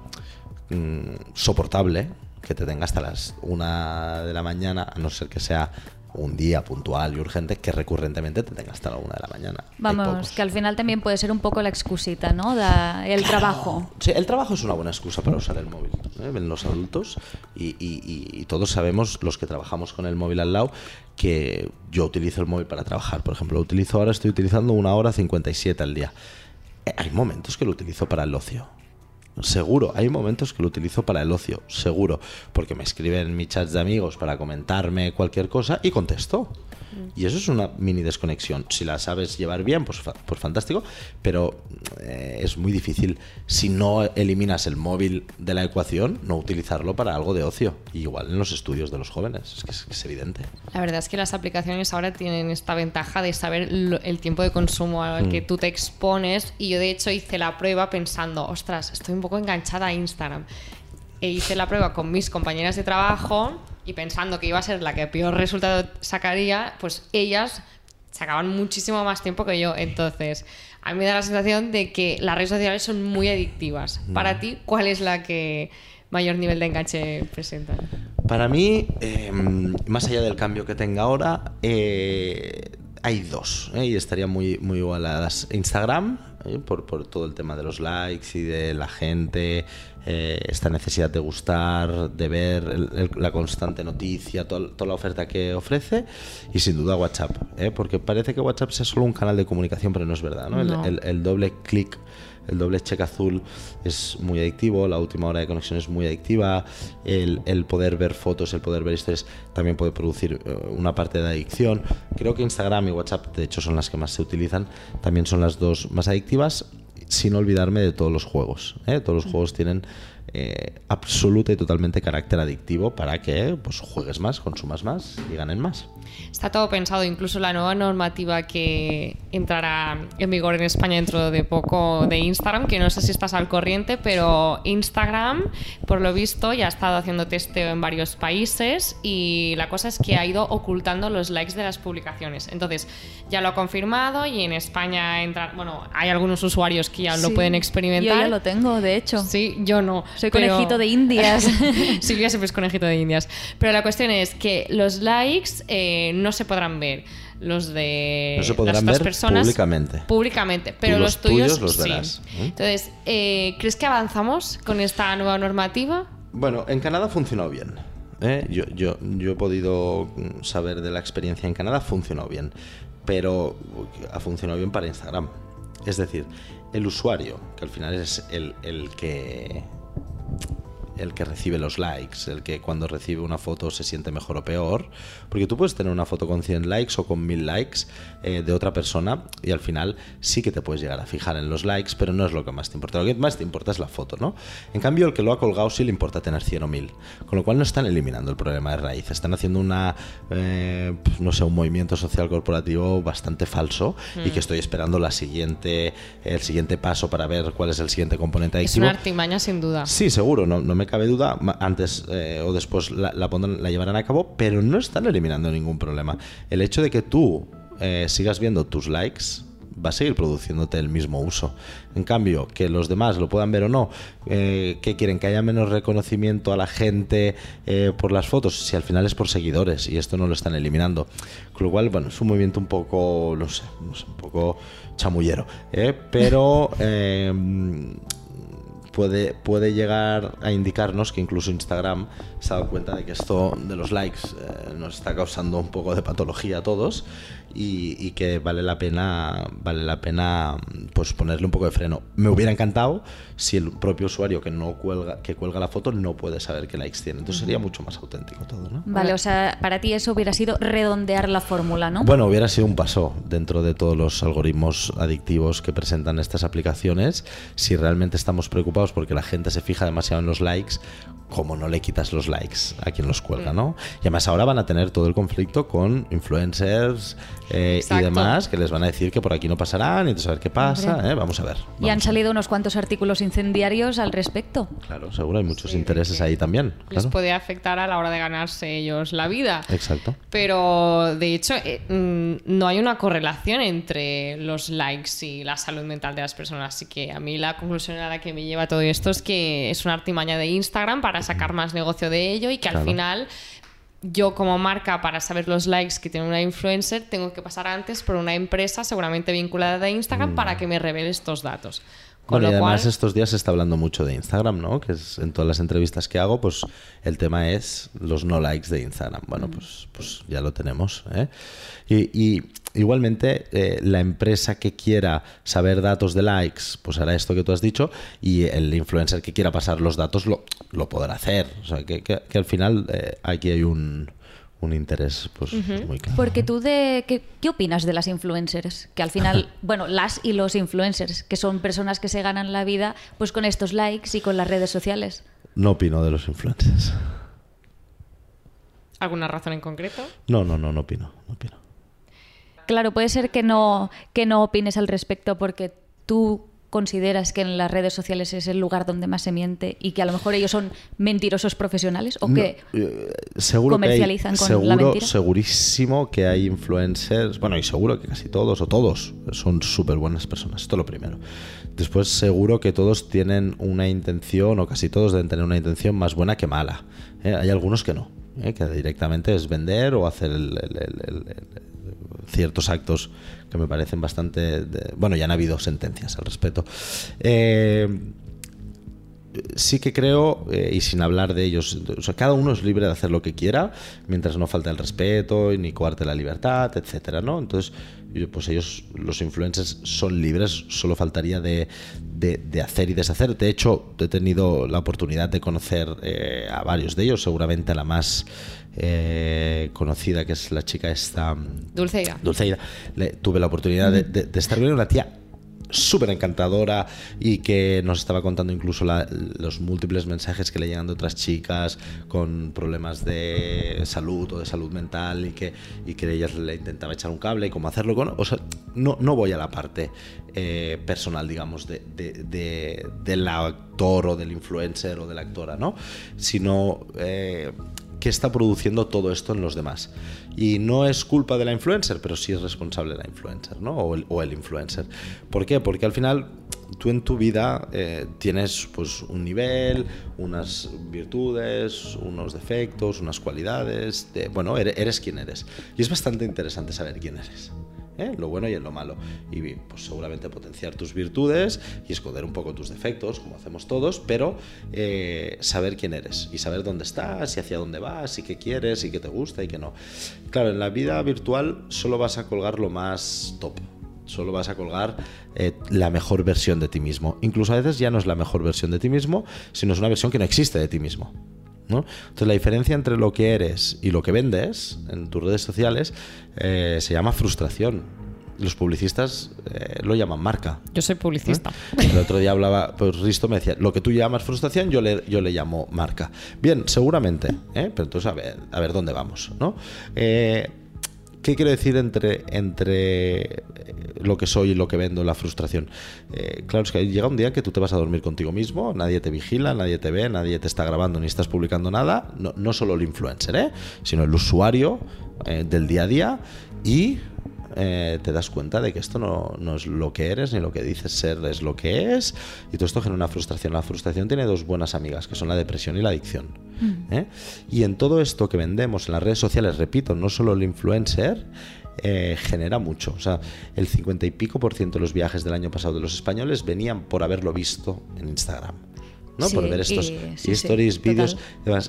mm, soportable que te tenga hasta las una de la mañana, a no ser que sea un día puntual y urgente, que recurrentemente te tenga hasta la una de la mañana. Vamos, que al final también puede ser un poco la excusita, ¿no? Da- el trabajo. Sí, el trabajo es una buena excusa para usar el móvil ¿eh? en los adultos y, y- y- y todos sabemos, los que trabajamos con el móvil al lado, que yo utilizo el móvil para trabajar. Por ejemplo, lo utilizo ahora, estoy utilizando una hora 57 al día. Eh, Hay momentos que lo utilizo para el ocio. Seguro, hay momentos que lo utilizo para el ocio, seguro, porque me escriben en mi chat de amigos para comentarme cualquier cosa y contesto. Y eso es una mini desconexión. Si la sabes llevar bien, pues, pues fantástico, pero eh, es muy difícil si no eliminas el móvil de la ecuación, no utilizarlo para algo de ocio. Y igual en los estudios de los jóvenes, es que es, que es evidente. La verdad es que las aplicaciones ahora tienen esta ventaja de saber lo- el tiempo de consumo al Mm. que tú te expones y yo de hecho hice la prueba pensando, ostras, estoy un poco enganchada a Instagram. E hice la prueba con mis compañeras de trabajo y pensando que iba a ser la que peor resultado sacaría, pues ellas sacaban muchísimo más tiempo que yo. Entonces, a mí me da la sensación de que las redes sociales son muy adictivas. Para ti, ¿cuál es la que mayor nivel de enganche presentan? Para mí, eh, más allá del cambio que tenga ahora, eh, hay dos, ¿eh? y estarían muy, muy igualadas. Instagram, ¿eh? por, por todo el tema de los likes y de la gente, eh, esta necesidad de gustar, de ver el- el- la constante noticia, toda, toda la oferta que ofrece, y sin duda WhatsApp, ¿eh? porque parece que WhatsApp sea solo un canal de comunicación, pero no es verdad. ¿no? El- No. el- el doble clic el doble check azul es muy adictivo, la última hora de conexión es muy adictiva, el, el poder ver fotos, el poder ver historias también puede producir eh, una parte de adicción. Creo que Instagram y WhatsApp, de hecho, son las que más se utilizan, también son las dos más adictivas, sin olvidarme de todos los juegos. ¿eh? Todos los juegos tienen eh, absoluta y totalmente carácter adictivo para que pues, juegues más, consumas más y ganen más. Está todo pensado, incluso la nueva normativa que entrará en vigor en España dentro de poco de Instagram, que no sé si estás al corriente, pero Instagram, por lo visto, ya ha estado haciendo testeo en varios países y la cosa es que ha ido ocultando los likes de las publicaciones. Entonces, ya lo ha confirmado y en España entra, bueno, hay algunos usuarios que ya lo Sí. pueden Yo experimentar. ya lo tengo, de hecho. Sí, yo no. Soy pero- conejito de indias. Silvia siempre es conejito de indias. Pero la cuestión es que los likes eh, no se podrán ver. Los de No se podrán las otras ver personas públicamente. Públicamente, pero los, los tuyos, tuyos los sí. verás, ¿eh? Entonces, eh, ¿crees que avanzamos con esta nueva normativa? Bueno, en Canadá funcionó bien. ¿eh? Yo, yo, yo he podido saber de la experiencia en Canadá, funcionó bien. Pero ha funcionado bien para Instagram. Es decir, el usuario, que al final es el, el que el que recibe los likes, el que cuando recibe una foto se siente mejor o peor, porque tú puedes tener una foto con 100 likes o con 1000 likes eh, de otra persona y al final sí que te puedes llegar a fijar en los likes, pero no es lo que más te importa. Lo que más te importa es la foto, ¿no? En cambio, el que lo ha colgado sí le importa tener 100 o 1000, con lo cual no están eliminando el problema de raíz, están haciendo una, eh, pues no sé, un movimiento social corporativo bastante falso y que estoy esperando la siguiente, el siguiente paso para ver cuál es el siguiente componente Es adictivo. una artimaña sin duda. Sí, seguro, no, no me cabe duda. Antes eh, o después la, pondrán- la llevarán a cabo, pero no están eliminando ningún problema. El hecho de que tú eh, sigas viendo tus likes va a seguir produciéndote el mismo uso. En cambio, que los demás lo puedan ver o no, eh, que quieren que haya menos reconocimiento a la gente eh, por las fotos, si al final es por seguidores y esto no lo están eliminando. Con lo cual, bueno, es un movimiento un poco, no sé, un poco chamullero, pero... puede, puede llegar a indicarnos que incluso Instagram se ha dado cuenta de que esto de los likes eh, nos está causando un poco de patología a todos y, y que vale la pena vale la pena pues ponerle un poco de freno. Me hubiera encantado si el propio usuario que no cuelga que cuelga la foto no puede saber qué likes tiene. Entonces sería mucho más auténtico todo, ¿no? Vale, o sea, para ti eso hubiera sido redondear la fórmula, ¿no? Bueno, hubiera sido un paso dentro de todos los algoritmos adictivos que presentan estas aplicaciones. Si realmente estamos preocupados porque la gente se fija demasiado en los likes, como no le quitas los likes a quien los cuelga, ¿no? Y además ahora van a tener todo el conflicto con influencers eh, y demás que les van a decir que por aquí no pasarán y ver qué pasa. ¿eh? Vamos a ver. y han salido unos cuantos artículos incendiarios al respecto. Claro, seguro hay muchos Sí, intereses ahí también. Les puede afectar a la hora de ganarse ellos la vida. Exacto. Pero de hecho eh, mm, no hay una correlación entre los likes y la salud mental de las personas. Así que a mí la conclusión a la que me lleva todo esto es que es una artimaña de Instagram para sacar más negocio de ello y que al final yo como marca para saber los likes que tiene una influencer tengo que pasar antes por una empresa seguramente vinculada a Instagram para que me revele estos datos. Con. Bueno, y además cual, estos días se está hablando mucho de Instagram, ¿no? Que es en todas las entrevistas que hago, pues el tema es los no likes de Instagram. Bueno, Mm. pues, pues ya lo tenemos. ¿eh? Y, y igualmente eh, la empresa que quiera saber datos de likes, pues hará esto que tú has dicho, y el influencer que quiera pasar los datos lo, lo podrá hacer. O sea, que, que- que al final eh, aquí hay un, un interés pues, muy claro. Porque tú de ¿qué, qué opinas de las influencers? Que al final, bueno, las y los influencers, que son personas que se ganan la vida pues con estos likes y con las redes sociales. No opino de los influencers. ¿Alguna razón en concreto? No, no, no, no opino. No opino. Claro, puede ser que no, que no opines al respecto porque tú consideras que en las redes sociales es el lugar donde más se miente y que a lo mejor ellos son mentirosos profesionales o que No, eh, seguro comercializan que hay, con la seguro, mentira. segurísimo que hay influencers, bueno, y seguro que casi todos o todos son súper buenas personas, esto es lo primero. Después seguro que todos tienen una intención, o casi todos deben tener una intención más buena que mala. ¿eh? Hay algunos que no, ¿eh? que directamente es vender o hacer el- el- el- el- el- ciertos actos que me parecen bastante... de- bueno, ya han habido sentencias al respecto. Eh, sí que creo, eh, y sin hablar de ellos, cada uno es libre de hacer lo que quiera, mientras no falte el respeto ni coarte la libertad, etcétera, ¿no? Entonces, pues ellos, los influencers, son libres, solo faltaría de, de- de hacer y deshacer. De hecho, he tenido la oportunidad de conocer eh, a varios de ellos, seguramente a la más eh, conocida, que es la chica esta... Dulceida, le- tuve la oportunidad de, de- de estar con una tía súper encantadora y que nos estaba contando incluso los múltiples mensajes que le llegan de otras chicas con problemas de salud o de salud mental y que, y que le intentaba echar un cable y cómo hacerlo con... O sea, no, no voy a la parte eh, personal, digamos, de- de- del actor o del influencer o de la actora, ¿no? Sino... eh, qué está produciendo todo esto en los demás. Y no es culpa de la influencer, pero sí es responsable la influencer, ¿no? O el, influencer. ¿Por qué? Porque al final tú en tu vida eh, tienes pues un nivel, unas virtudes, unos defectos, unas cualidades. de- bueno, eres quien eres. Y es bastante interesante saber quién eres. ¿Eh? lo bueno y en lo malo. Y pues seguramente potenciar tus virtudes y esconder un poco tus defectos, como hacemos todos, pero eh, saber quién eres y saber dónde estás y hacia dónde vas y qué quieres y qué te gusta y qué no. Claro, en la vida virtual solo vas a colgar lo más top. Solo vas a colgar eh, la mejor versión de ti mismo. Incluso a veces ya no es la mejor versión de ti mismo, sino es una versión que no existe de ti mismo. ¿no? Entonces la diferencia entre lo que eres y lo que vendes en tus redes sociales se llama frustración. Los publicistas eh, lo llaman marca. Yo soy publicista. El otro día hablaba, pues Risto me decía, lo que tú llamas frustración, yo le, yo le llamo marca. Bien, seguramente, ¿eh? pero entonces a ver, a ver dónde vamos, ¿no? Eh, ¿Qué quiero decir entre, entre eh, lo que soy y lo que vendo, la frustración? Eh, claro, es que llega un día que tú te vas a dormir contigo mismo, nadie te vigila, nadie te ve, nadie te está grabando ni estás publicando nada, no, no solo el influencer, ¿eh? sino el usuario eh, del día a día y eh, te das cuenta de que esto no, no es lo que eres ni lo que dices ser es lo que es y todo esto genera una frustración. La frustración tiene dos buenas amigas que son la depresión y la adicción. ¿eh? Y en todo esto que vendemos en las redes sociales, repito, no solo el influencer, eh, genera mucho. O sea, el 50 y pico por ciento de los viajes del año pasado de los españoles venían por haberlo visto en Instagram. ¿No? Sí, por ver estos y- sí, stories, vídeos.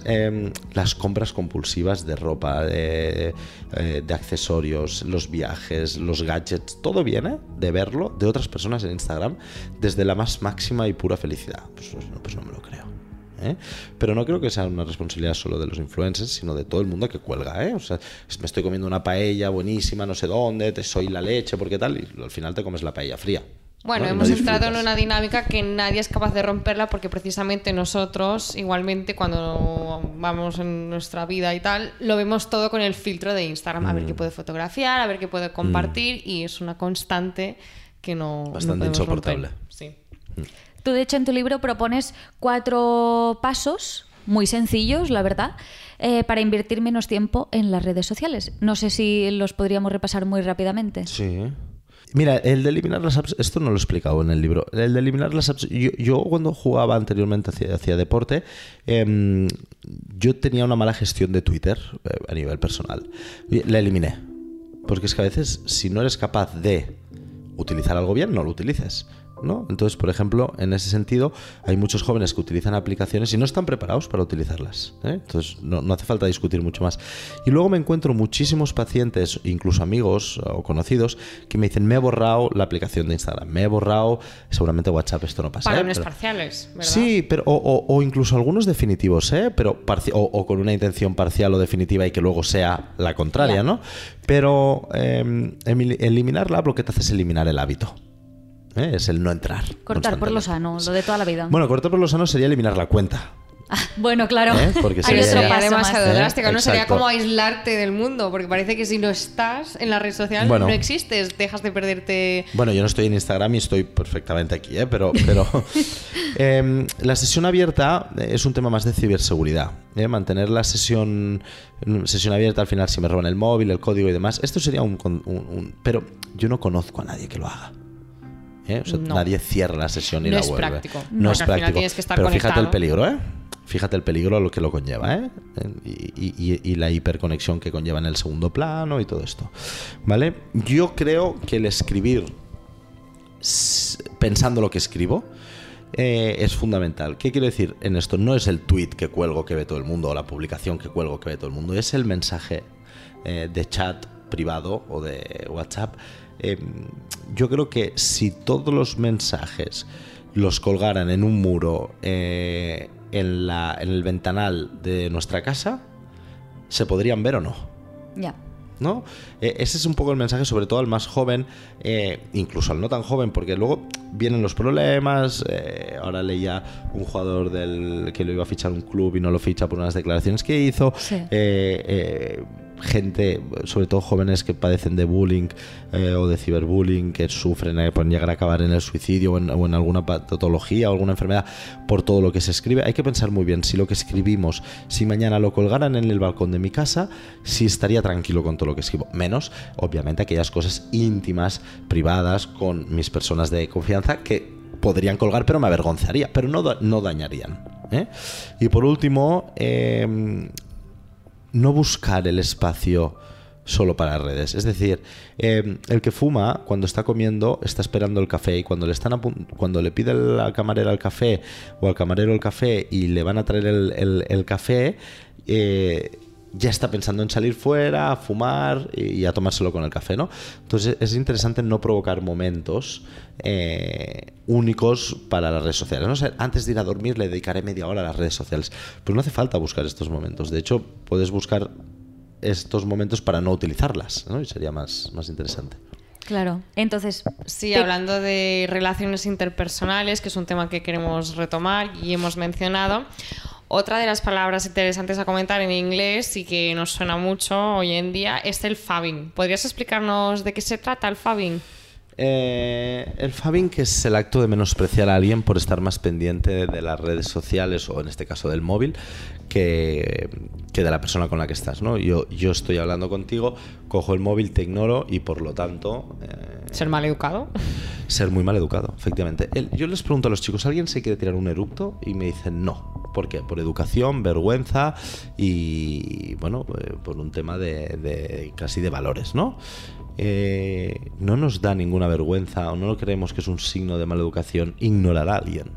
Em, las compras compulsivas de ropa, de, eh, de accesorios, los viajes, los gadgets, todo viene de verlo de otras personas en Instagram desde la más máxima y pura felicidad. Pues, pues no, pues no me lo creo. ¿eh? Pero no creo que sea una responsabilidad solo de los influencers, sino de todo el mundo que cuelga. ¿eh? O sea, me estoy comiendo una paella buenísima, no sé dónde, te soy la leche, porque tal, y al final te comes la paella fría. Bueno, ¿no? No hemos entrado en una dinámica que nadie es capaz de romperla porque precisamente nosotros, igualmente, cuando vamos en nuestra vida y tal, lo vemos todo con el filtro de Instagram. A ver Mm. qué puede fotografiar, a ver qué puede compartir y es una constante que no, no Bastante podemos insoportable. romper. Sí. Tú, de hecho, en tu libro propones cuatro pasos muy sencillos, la verdad, eh, para invertir menos tiempo en las redes sociales. No sé si los podríamos repasar muy rápidamente. Sí. Mira, el de eliminar las apps, esto no lo he explicado en el libro. El de eliminar las apps, yo, yo cuando jugaba anteriormente hacia, hacia deporte, em, yo tenía una mala gestión de Twitter eh, a nivel personal. La eliminé. Porque es que a veces, si no eres capaz de utilizar algo bien, no lo utilices. ¿No? Entonces, por ejemplo, en ese sentido, hay muchos jóvenes que utilizan aplicaciones y no están preparados para utilizarlas. ¿eh? Entonces, no, no hace falta discutir mucho más. Y luego me encuentro muchísimos pacientes, incluso amigos o conocidos, que me dicen, me he borrado la aplicación de Instagram, me he borrado, seguramente WhatsApp, esto no pasa. ¿eh? Parones Pero- parciales, ¿verdad? Sí, pero o, o- o incluso algunos definitivos, ¿eh? Pero o, o con una intención parcial o definitiva y que luego sea la contraria. ¿no? Pero eh, emi- eliminarla lo que te hace es eliminar el hábito. ¿Eh? Es el no entrar. Cortar por lo sano, lo de toda la vida. Bueno, cortar por lo sano sería eliminar la cuenta. Bueno, claro. ¿Eh? Porque Hay sería- otro Sería paso demasiado más. ¿Eh? drástico, ¿no? Sería como aislarte del mundo, porque parece que si no estás en la red social Bueno. no existes, dejas de perderte. Bueno, yo no estoy en Instagram y estoy perfectamente aquí, ¿eh? pero, pero em, la sesión abierta es un tema más de ciberseguridad. ¿eh? Mantener la sesión, sesión abierta al final si me roban el móvil, el código y demás. Esto sería un, con- un- un- Pero yo no conozco a nadie que lo haga. ¿Eh? O sea, No. Nadie cierra la sesión y No la es vuelve. práctico. No, es al final práctico. tienes que estar pero fíjate el peligro, ¿eh? Fíjate el peligro a lo que lo conlleva, ¿eh? Y, y- y- y la hiperconexión que conlleva en el segundo plano y todo esto. ¿Vale? Yo creo que el escribir pensando lo que escribo eh, es fundamental. ¿Qué quiero decir en esto? No es el tweet que cuelgo que ve todo el mundo o la publicación que cuelgo que ve todo el mundo, es el mensaje eh, de chat privado o de WhatsApp. Eh, yo creo que si todos los mensajes los colgaran en un muro eh, en, la, en el ventanal de nuestra casa, se podrían ver o no. Ya. ¿no? Eh, ese es un poco el mensaje, sobre todo al más joven, eh, incluso al no tan joven, porque luego vienen los problemas. eh, ahora leía un jugador del que lo iba a fichar un club y no lo ficha por unas declaraciones que hizo. Sí. Eh, eh, gente, sobre todo jóvenes que padecen de bullying eh, o de ciberbullying, que sufren, eh, pueden llegar a acabar en el suicidio o en, alguna patología o alguna enfermedad por todo lo que se escribe. Hay que pensar muy bien si lo que escribimos, si mañana lo colgaran en el balcón de mi casa, si estaría tranquilo con todo lo que escribo. Menos, obviamente, aquellas cosas íntimas, privadas, con mis personas de confianza que podrían colgar, pero me avergonzaría, pero no dañarían. ¿eh? Y por último, eh, no buscar el espacio solo para redes. Es decir, eh, el que fuma cuando está comiendo está esperando el café y cuando le están cuando le pide la camarera el café o al camarero el café y le van a traer el café, eh, ya está pensando en salir fuera, a fumar y a tomárselo con el café, ¿no? Entonces es interesante no provocar momentos eh, únicos para las redes sociales. ¿no? O sea, antes de ir a dormir le dedicaré media hora a las redes sociales. Pues no hace falta buscar estos momentos. De hecho, puedes buscar estos momentos para no utilizarlas, ¿no? Y sería más, más interesante. Claro, entonces... Sí, te- hablando de relaciones interpersonales, que es un tema que queremos retomar y hemos mencionado, otra de las palabras interesantes a comentar en inglés y que nos suena mucho hoy en día es el fabbing. ¿Podrías explicarnos de qué se trata el fabbing? Eh, el fabbing, que es el acto de menospreciar a alguien por estar más pendiente de las redes sociales o en este caso del móvil que, que de la persona con la que estás. ¿no? Yo, yo estoy hablando contigo, cojo el móvil, te ignoro y por lo tanto eh, ¿Ser mal educado? ser muy mal educado, efectivamente. El- yo les pregunto a los chicos, ¿alguien se quiere tirar un eructo? Y me dicen no. ¿Por qué? Por educación, vergüenza y, bueno, eh, por un tema de, de casi de valores, ¿no? Eh, no nos da ninguna vergüenza o no lo creemos que es un signo de mala educación ignorar a alguien.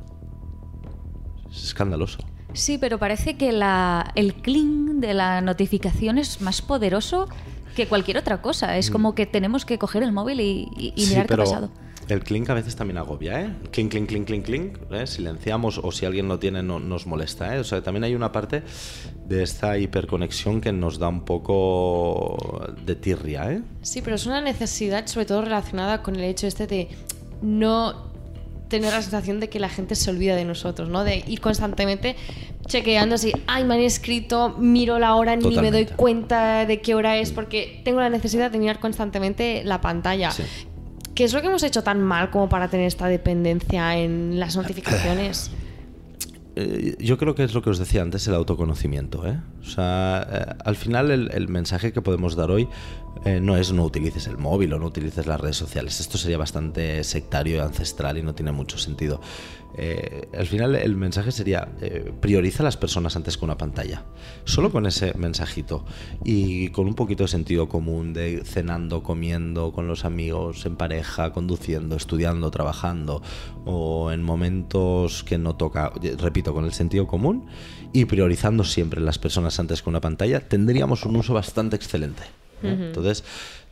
Es escandaloso. Sí, pero parece que la, el cling de la notificación es más poderoso que cualquier otra cosa. Es como que tenemos que coger el móvil y, y- y Mm. Sí, mirar qué ha pasado. El clink a veces también agobia, ¿eh? Clink, clink, clink, clink, clink. ¿eh? Silenciamos o si alguien lo tiene no, nos molesta, ¿eh? O sea, también hay una parte de esta hiperconexión que nos da un poco de tirria, ¿eh? Sí, pero es una necesidad sobre todo relacionada con el hecho este de no tener la sensación de que la gente se olvida de nosotros, ¿no? De ir constantemente chequeando si, ay, me han escrito, miro la hora, ni me doy Totalmente. cuenta de qué hora es, porque tengo la necesidad de mirar constantemente la pantalla. Sí. ¿Qué es lo que hemos hecho tan mal como para tener esta dependencia en las notificaciones? Eh, yo creo que es lo que os decía antes, el autoconocimiento. ¿eh? O sea, eh, al final el, el mensaje que podemos dar hoy eh, no es no utilices el móvil o no utilices las redes sociales. Esto sería bastante sectario y ancestral y no tiene mucho sentido. Eh, al final el mensaje sería eh, prioriza a las personas antes que una pantalla. Solo con ese mensajito y con un poquito de sentido común de cenando, comiendo con los amigos, en pareja, conduciendo, estudiando, trabajando o en momentos que no toca, repito, con el sentido común y priorizando siempre las personas antes que una pantalla, tendríamos un uso bastante excelente. ¿Eh? Entonces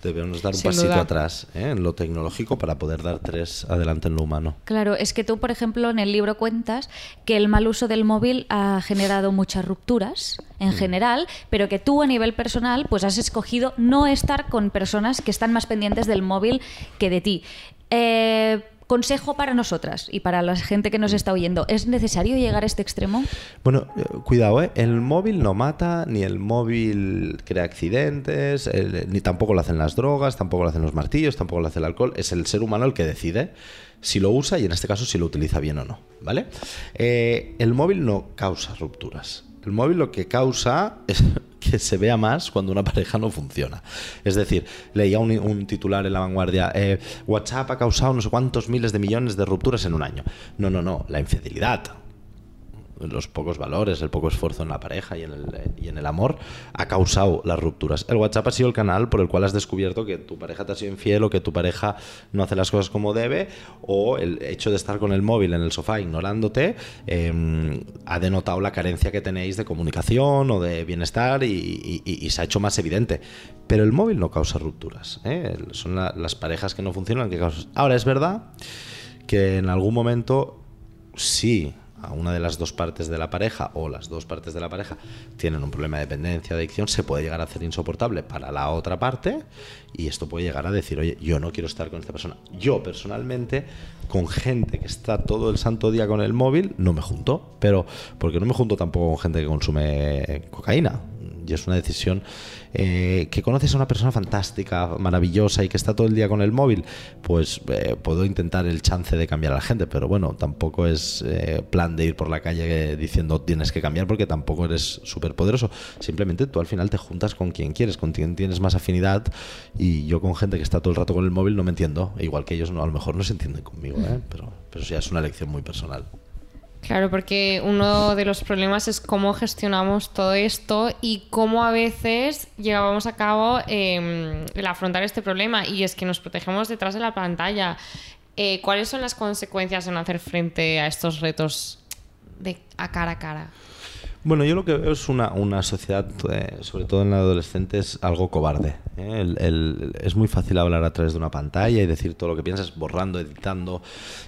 debemos dar un Sin pasito duda. atrás ¿eh? en lo tecnológico para poder dar tres adelante en lo humano. Claro, es que tú, por ejemplo, en el libro cuentas que el mal uso del móvil ha generado muchas rupturas Mm. en general, pero que tú a nivel personal pues has escogido no estar con personas que están más pendientes del móvil que de ti. Eh, consejo para nosotras y para la gente que nos está oyendo, ¿es necesario llegar a este extremo? Bueno, eh, cuidado, ¿eh? el móvil no mata, ni el móvil crea accidentes, el- ni tampoco lo hacen las drogas, tampoco lo hacen los martillos, tampoco lo hace el alcohol. Es el ser humano el que decide si lo usa y en este caso si lo utiliza bien o no, ¿vale? Eh, el móvil no causa rupturas. El móvil lo que causa es que se vea más cuando una pareja no funciona. Es decir, leía un, titular en la vanguardia, eh, WhatsApp ha causado no sé cuántos miles de millones de rupturas en un año. No, no, no, la infidelidad, los pocos valores, el poco esfuerzo en la pareja y en, el, y en el amor ha causado las rupturas. El WhatsApp ha sido el canal por el cual has descubierto que tu pareja te ha sido infiel o que tu pareja no hace las cosas como debe o el hecho de estar con el móvil en el sofá ignorándote eh, ha denotado la carencia que tenéis de comunicación o de bienestar y, se ha hecho más evidente. Pero el móvil no causa rupturas. ¿eh? Son la- las parejas que no funcionan que causan. Ahora es verdad que en algún momento sí a una de las dos partes de la pareja o las dos partes de la pareja tienen un problema de dependencia, adicción, se puede llegar a hacer insoportable para la otra parte y esto puede llegar a decir, oye, yo no quiero estar con esta persona. Yo personalmente, con gente que está todo el santo día con el móvil, no me junto, pero porque no me junto tampoco con gente que consume cocaína. Y es una decisión eh, que conoces a una persona fantástica, maravillosa y que está todo el día con el móvil, pues eh, puedo intentar el chance de cambiar a la gente, pero bueno, tampoco es eh, plan de ir por la calle diciendo tienes que cambiar porque tampoco eres súper poderoso. Simplemente tú al final te juntas con quien quieres, con quien tienes más afinidad y yo con gente que está todo el rato con el móvil no me entiendo, igual que ellos no, a lo mejor no se entienden conmigo, ¿eh? pero, pero sí es una elección muy personal. Claro, porque uno de los problemas es cómo gestionamos todo esto y cómo a veces llevamos a cabo eh, el afrontar este problema y es que nos protegemos detrás de la pantalla. Eh, ¿Cuáles son las consecuencias en hacer frente a estos retos de a cara a cara? Bueno, yo lo que veo es una, una sociedad, eh, sobre todo en la adolescente, es algo cobarde. ¿eh? El- el- es muy fácil hablar a través de una pantalla y decir todo lo que piensas, borrando, editando.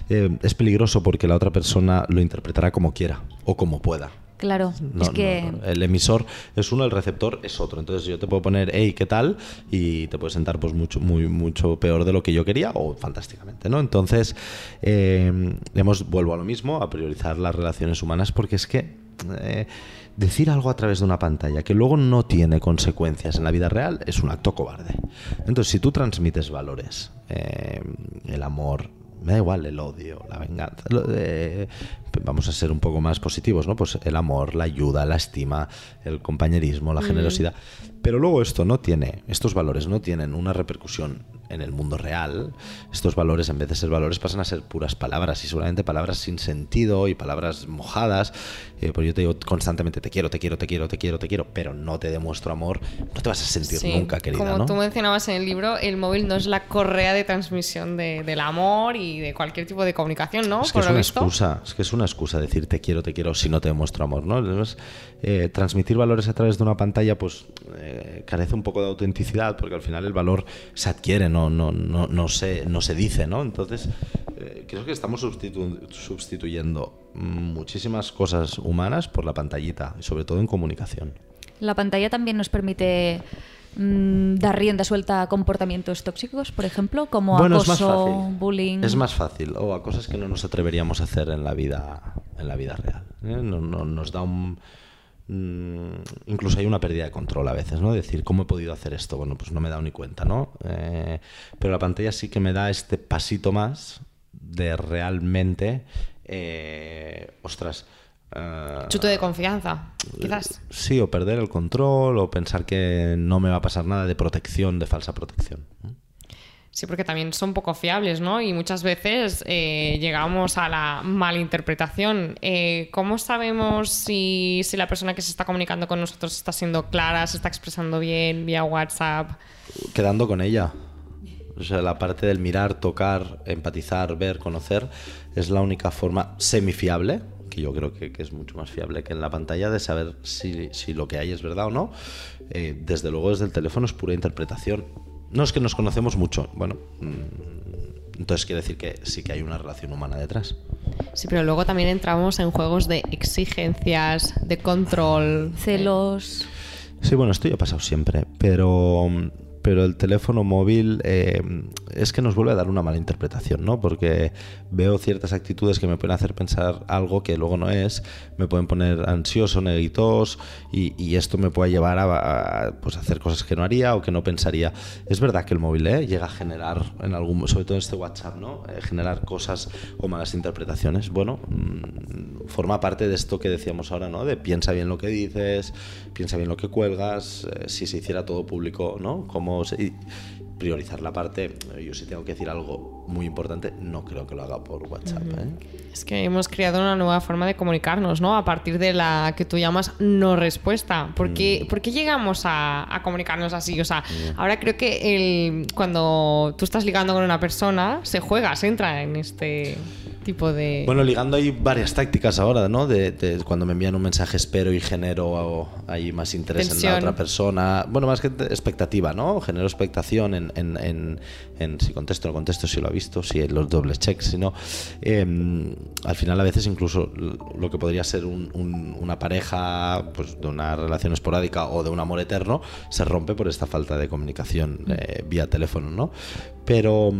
Eh, es peligroso porque la otra persona lo interpretará como quiera o como pueda. Claro, No, es que... no, no. El emisor es uno, el receptor es otro. Entonces yo te puedo poner, hey, ¿qué tal? Y te puedes sentar pues mucho, muy, mucho peor de lo que yo quería o fantásticamente, ¿no? Entonces, hemos, vuelvo a lo mismo, a priorizar las relaciones humanas porque es que eh, decir algo a través de una pantalla que luego no tiene consecuencias en la vida real es un acto cobarde. Entonces, si tú transmites valores, eh, el amor, me da igual el odio, la venganza. lo de- vamos a ser un poco más positivos, ¿no? Pues el amor, la ayuda, la estima, el compañerismo, la generosidad. Pero luego esto no tiene, estos valores no tienen una repercusión en el mundo real. Estos valores, en vez de ser valores, pasan a ser puras palabras y seguramente palabras sin sentido y palabras mojadas. Eh, pues yo te digo constantemente te quiero, te quiero, te quiero, te quiero, te quiero, pero no te demuestro amor, no te vas a sentir Sí, nunca, querida, Como ¿no? tú mencionabas en el libro, el móvil no es la correa de transmisión de- del amor y de cualquier tipo de comunicación, ¿no? Es que Por es lo una visto. excusa, es que es una excusa decir te quiero, te quiero si no te demuestro amor, ¿no? Entonces, eh, transmitir valores a través de una pantalla, pues eh, carece un poco de autenticidad, porque al final el valor se adquiere, no, no, no, no se, no se dice, ¿no? Entonces, eh, creo que estamos sustitu- sustituyendo muchísimas cosas humanas por la pantallita, y sobre todo en comunicación. La pantalla también nos permite mm, dar rienda suelta a comportamientos tóxicos, por ejemplo, como Bueno, es más acoso, bullying. Es más fácil, o a cosas que no nos atreveríamos a hacer en la vida, en la vida real. ¿eh? No- no- nos da un... mm, incluso hay una pérdida de control a veces, ¿no? Decir, ¿cómo he podido hacer esto? Bueno, pues no me he dado ni cuenta, ¿no? Eh, pero la pantalla sí que me da este pasito más de realmente... eh, ostras... eh, Chuto de confianza, quizás. Sí, o perder el control, o pensar que no me va a pasar nada de protección, de falsa protección. Sí, porque también son poco fiables, ¿no? Y muchas veces eh, llegamos a la malinterpretación. Eh, ¿Cómo sabemos si, si la persona que se está comunicando con nosotros está siendo clara, se está expresando bien vía WhatsApp? quedando con ella. O sea, la parte del mirar, tocar, empatizar, ver, conocer, es la única forma semifiable, que yo creo que, que es mucho más fiable que en la pantalla, de saber si, si lo que hay es verdad o no. Eh, desde luego, desde el teléfono es pura interpretación. No es que nos conocemos mucho, bueno, mm, entonces quiere decir que sí que hay una relación humana detrás. Sí, pero luego también entramos en juegos de exigencias, de control. Celos. Sí, bueno, esto ya ha pasado siempre, pero, pero el teléfono móvil eh, es que nos vuelve a dar una mala interpretación, ¿no? Porque veo ciertas actitudes que me pueden hacer pensar algo que luego no es, me pueden poner ansioso, negritos, y, y esto me puede llevar a, pues, hacer cosas que no haría o que no pensaría. Es verdad que el móvil ¿eh? llega a generar, en algún, sobre todo en este WhatsApp, ¿no? Eh, generar cosas o malas interpretaciones. Bueno, mm, forma parte de esto que decíamos ahora, ¿no? De piensa bien lo que dices, piensa bien lo que cuelgas, eh, si se hiciera todo público, ¿no? Cómo y priorizar la parte, yo si tengo que decir algo muy importante, no creo que lo haga por WhatsApp, ¿eh? Es que hemos creado una nueva forma de comunicarnos, ¿no? A partir de la que tú llamas no respuesta. ¿Por qué, ¿por qué llegamos a, a comunicarnos así? O sea, ahora creo que el, cuando tú estás ligando con una persona, se juega, se entra en este tipo de... Bueno, ligando hay varias tácticas ahora, ¿no? De, de cuando me envían un mensaje espero y genero ahí más interés en la otra persona. Bueno, más que expectativa, ¿no? Genero expectación en, en- en- en si contesto o no contesto, si lo ha visto, si los dobles checks, si no. Eh, al final a veces incluso lo que podría ser un- un- una pareja pues, de una relación esporádica o de un amor eterno se rompe por esta falta de comunicación eh, vía teléfono, ¿no? Pero...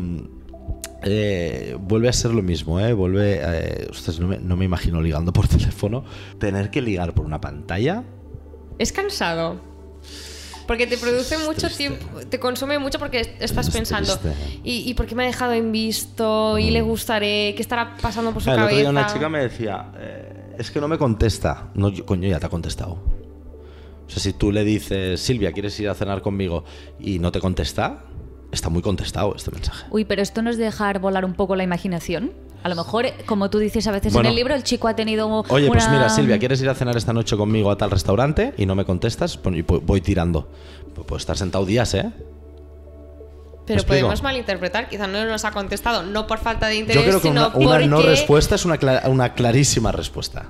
mm, eh, vuelve a ser lo mismo, ¿eh? Vuelve. eh, ostras, no, me, no me imagino ligando por teléfono. Tener que ligar por una pantalla. Es cansado. Porque te produce Es mucho triste. tiempo, te consume mucho porque estás Es pensando. ¿y, ¿y por qué me ha dejado en visto? ¿Y le gustaré? ¿Qué estará pasando por su Ah, el otro cabeza? día una chica me decía: eh, Es que no me contesta. No, yo- coño, ya te ha contestado. O sea, si tú le dices, Silvia, ¿quieres ir a cenar conmigo? y no te contesta, está muy contestado este mensaje. Uy, pero esto no es dejar volar un poco la imaginación. A lo mejor, como tú dices a veces Bueno. en el libro, el chico ha tenido Oye, pues una- mira, Silvia, ¿quieres ir a cenar esta noche conmigo a tal restaurante? Y no me contestas, pues, voy tirando. Pues puedo estar sentado días, ¿eh? Pero podemos malinterpretar, quizá no nos ha contestado, no por falta de interés, Yo creo que sino una, una no porque- respuesta es una, cla- una clarísima respuesta.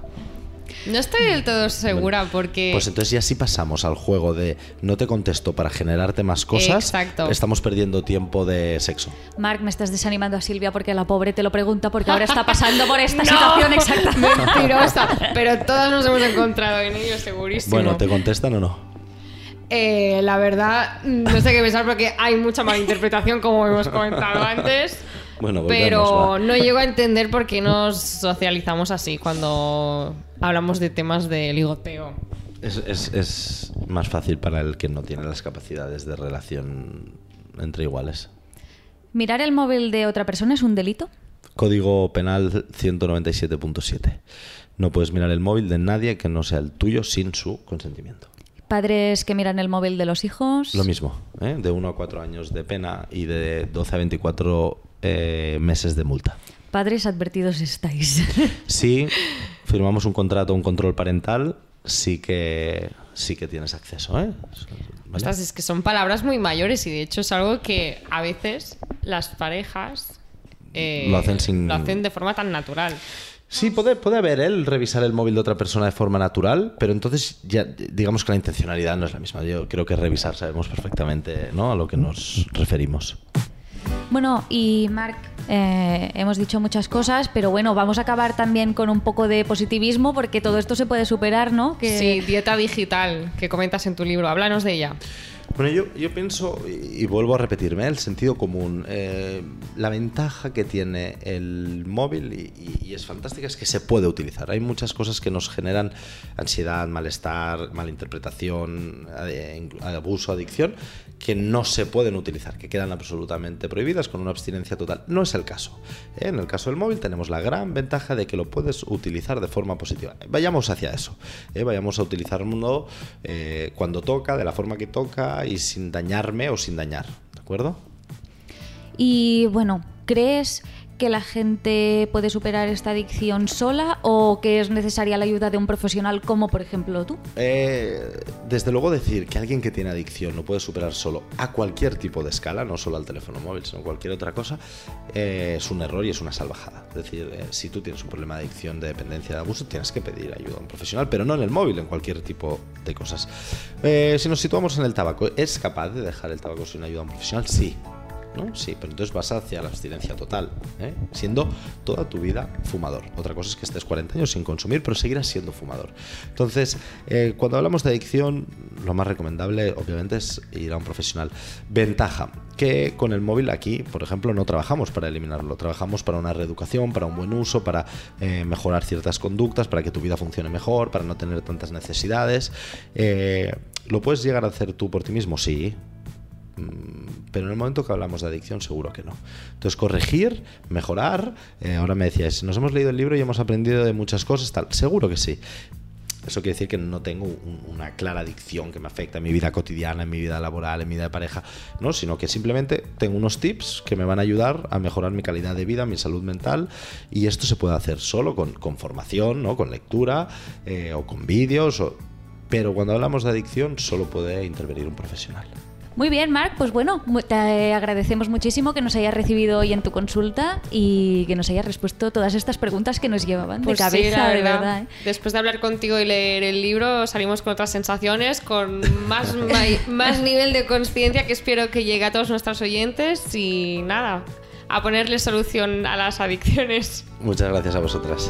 No estoy del todo segura porque... Pues entonces ya si pasamos al juego de no te contesto para generarte más cosas, Exacto. estamos perdiendo tiempo de sexo. Marc, me estás desanimando a Silvia porque la pobre te lo pregunta porque ahora está pasando por esta situación exactamente. Mentirosa. Pero todas nos hemos encontrado en ello, segurísimo. Bueno, ¿te contestan o no? Eh, la verdad, no sé qué pensar porque hay mucha malinterpretación, como hemos comentado antes. Bueno, volvemos, pero va. no llego a entender por qué nos socializamos así cuando hablamos de temas de ligoteo. Es, es- es más fácil para el que no tiene las capacidades de relación entre iguales. ¿Mirar el móvil de otra persona es un delito? Código penal 197.7. No puedes mirar el móvil de nadie que no sea el tuyo sin su consentimiento. Padres que miran el móvil de los hijos. Lo mismo, ¿eh? de 1 a 4 años de pena y de 12 a 24 eh, meses de multa. Padres advertidos estáis. Si firmamos un contrato, un control parental, sí que sí que tienes acceso. ¿eh? ¿Vale? Ostras, es que son palabras muy mayores y de hecho es algo que a veces las parejas eh, Lo hacen sin- lo hacen de forma tan natural. Sí, puede, puede haber él revisar el móvil de otra persona de forma natural, pero entonces ya digamos que la intencionalidad no es la misma. Yo creo que revisar sabemos perfectamente ¿no? a lo que nos referimos. Bueno, y Marc, eh, hemos dicho muchas cosas, pero bueno, vamos a acabar también con un poco de positivismo porque todo esto se puede superar, ¿no? Que Sí, dieta digital que comentas en tu libro. Háblanos de ella. Bueno, yo, yo pienso, y, vuelvo a repetirme, el sentido común. eh, la ventaja que tiene el móvil, y, es fantástica, es que se puede utilizar. Hay muchas cosas que nos generan ansiedad, malestar, malinterpretación, abuso, adicción, que no se pueden utilizar, que quedan absolutamente prohibidas con una abstinencia total. No es el caso. ¿eh? En el caso del móvil tenemos la gran ventaja de que lo puedes utilizar de forma positiva. Vayamos hacia eso. ¿eh? Vayamos a utilizarlo eh, cuando toca, de la forma que toca y sin dañarme o sin dañar. ¿De acuerdo? Y bueno, ¿crees que la gente puede superar esta adicción sola o que es necesaria la ayuda de un profesional como por ejemplo tú? Eh, desde luego decir que alguien que tiene adicción lo puede superar solo a cualquier tipo de escala, no solo al teléfono móvil, sino cualquier otra cosa, eh, es un error y es una salvajada. Es decir, eh, si tú tienes un problema de adicción, de dependencia, de abuso, tienes que pedir ayuda a un profesional, pero no en el móvil, en cualquier tipo de cosas. Eh, si nos situamos en el tabaco, ¿es capaz de dejar el tabaco sin ayuda a un profesional? Sí. Sí, pero entonces vas hacia la abstinencia total, ¿eh? siendo toda tu vida fumador. Otra cosa es que estés 40 años sin consumir, pero seguirás siendo fumador. Entonces, eh, cuando hablamos de adicción, lo más recomendable, obviamente, es ir a un profesional. Ventaja, que con el móvil aquí, por ejemplo, no trabajamos para eliminarlo, trabajamos para una reeducación, para un buen uso, para eh, mejorar ciertas conductas, para que tu vida funcione mejor, para no tener tantas necesidades. ¿Lo puedes llegar a hacer tú por ti mismo? Sí, pero en el momento que hablamos de adicción seguro que no. Entonces corregir, mejorar, eh, ahora me decías, nos hemos leído el libro y hemos aprendido de muchas cosas, tal, seguro que sí. Eso quiere decir que no tengo un- una clara adicción que me afecta en mi vida cotidiana, en mi vida laboral, en mi vida de pareja, no, sino que simplemente tengo unos tips que me van a ayudar a mejorar mi calidad de vida, mi salud mental, y esto se puede hacer solo con, con formación, ¿no? con lectura eh, o con vídeos, o- pero cuando hablamos de adicción solo puede intervenir un profesional. Muy bien, Marc, pues bueno, te agradecemos muchísimo que nos hayas recibido hoy en tu consulta y que nos hayas respuesto todas estas preguntas que nos llevaban Pues de sí, cabeza, la de verdad. verdad. ¿eh? Después de hablar contigo y leer el libro, salimos con otras sensaciones, con más, más nivel de conciencia que espero que llegue a todos nuestros oyentes y nada, a ponerle solución a las adicciones. Muchas gracias a vosotras.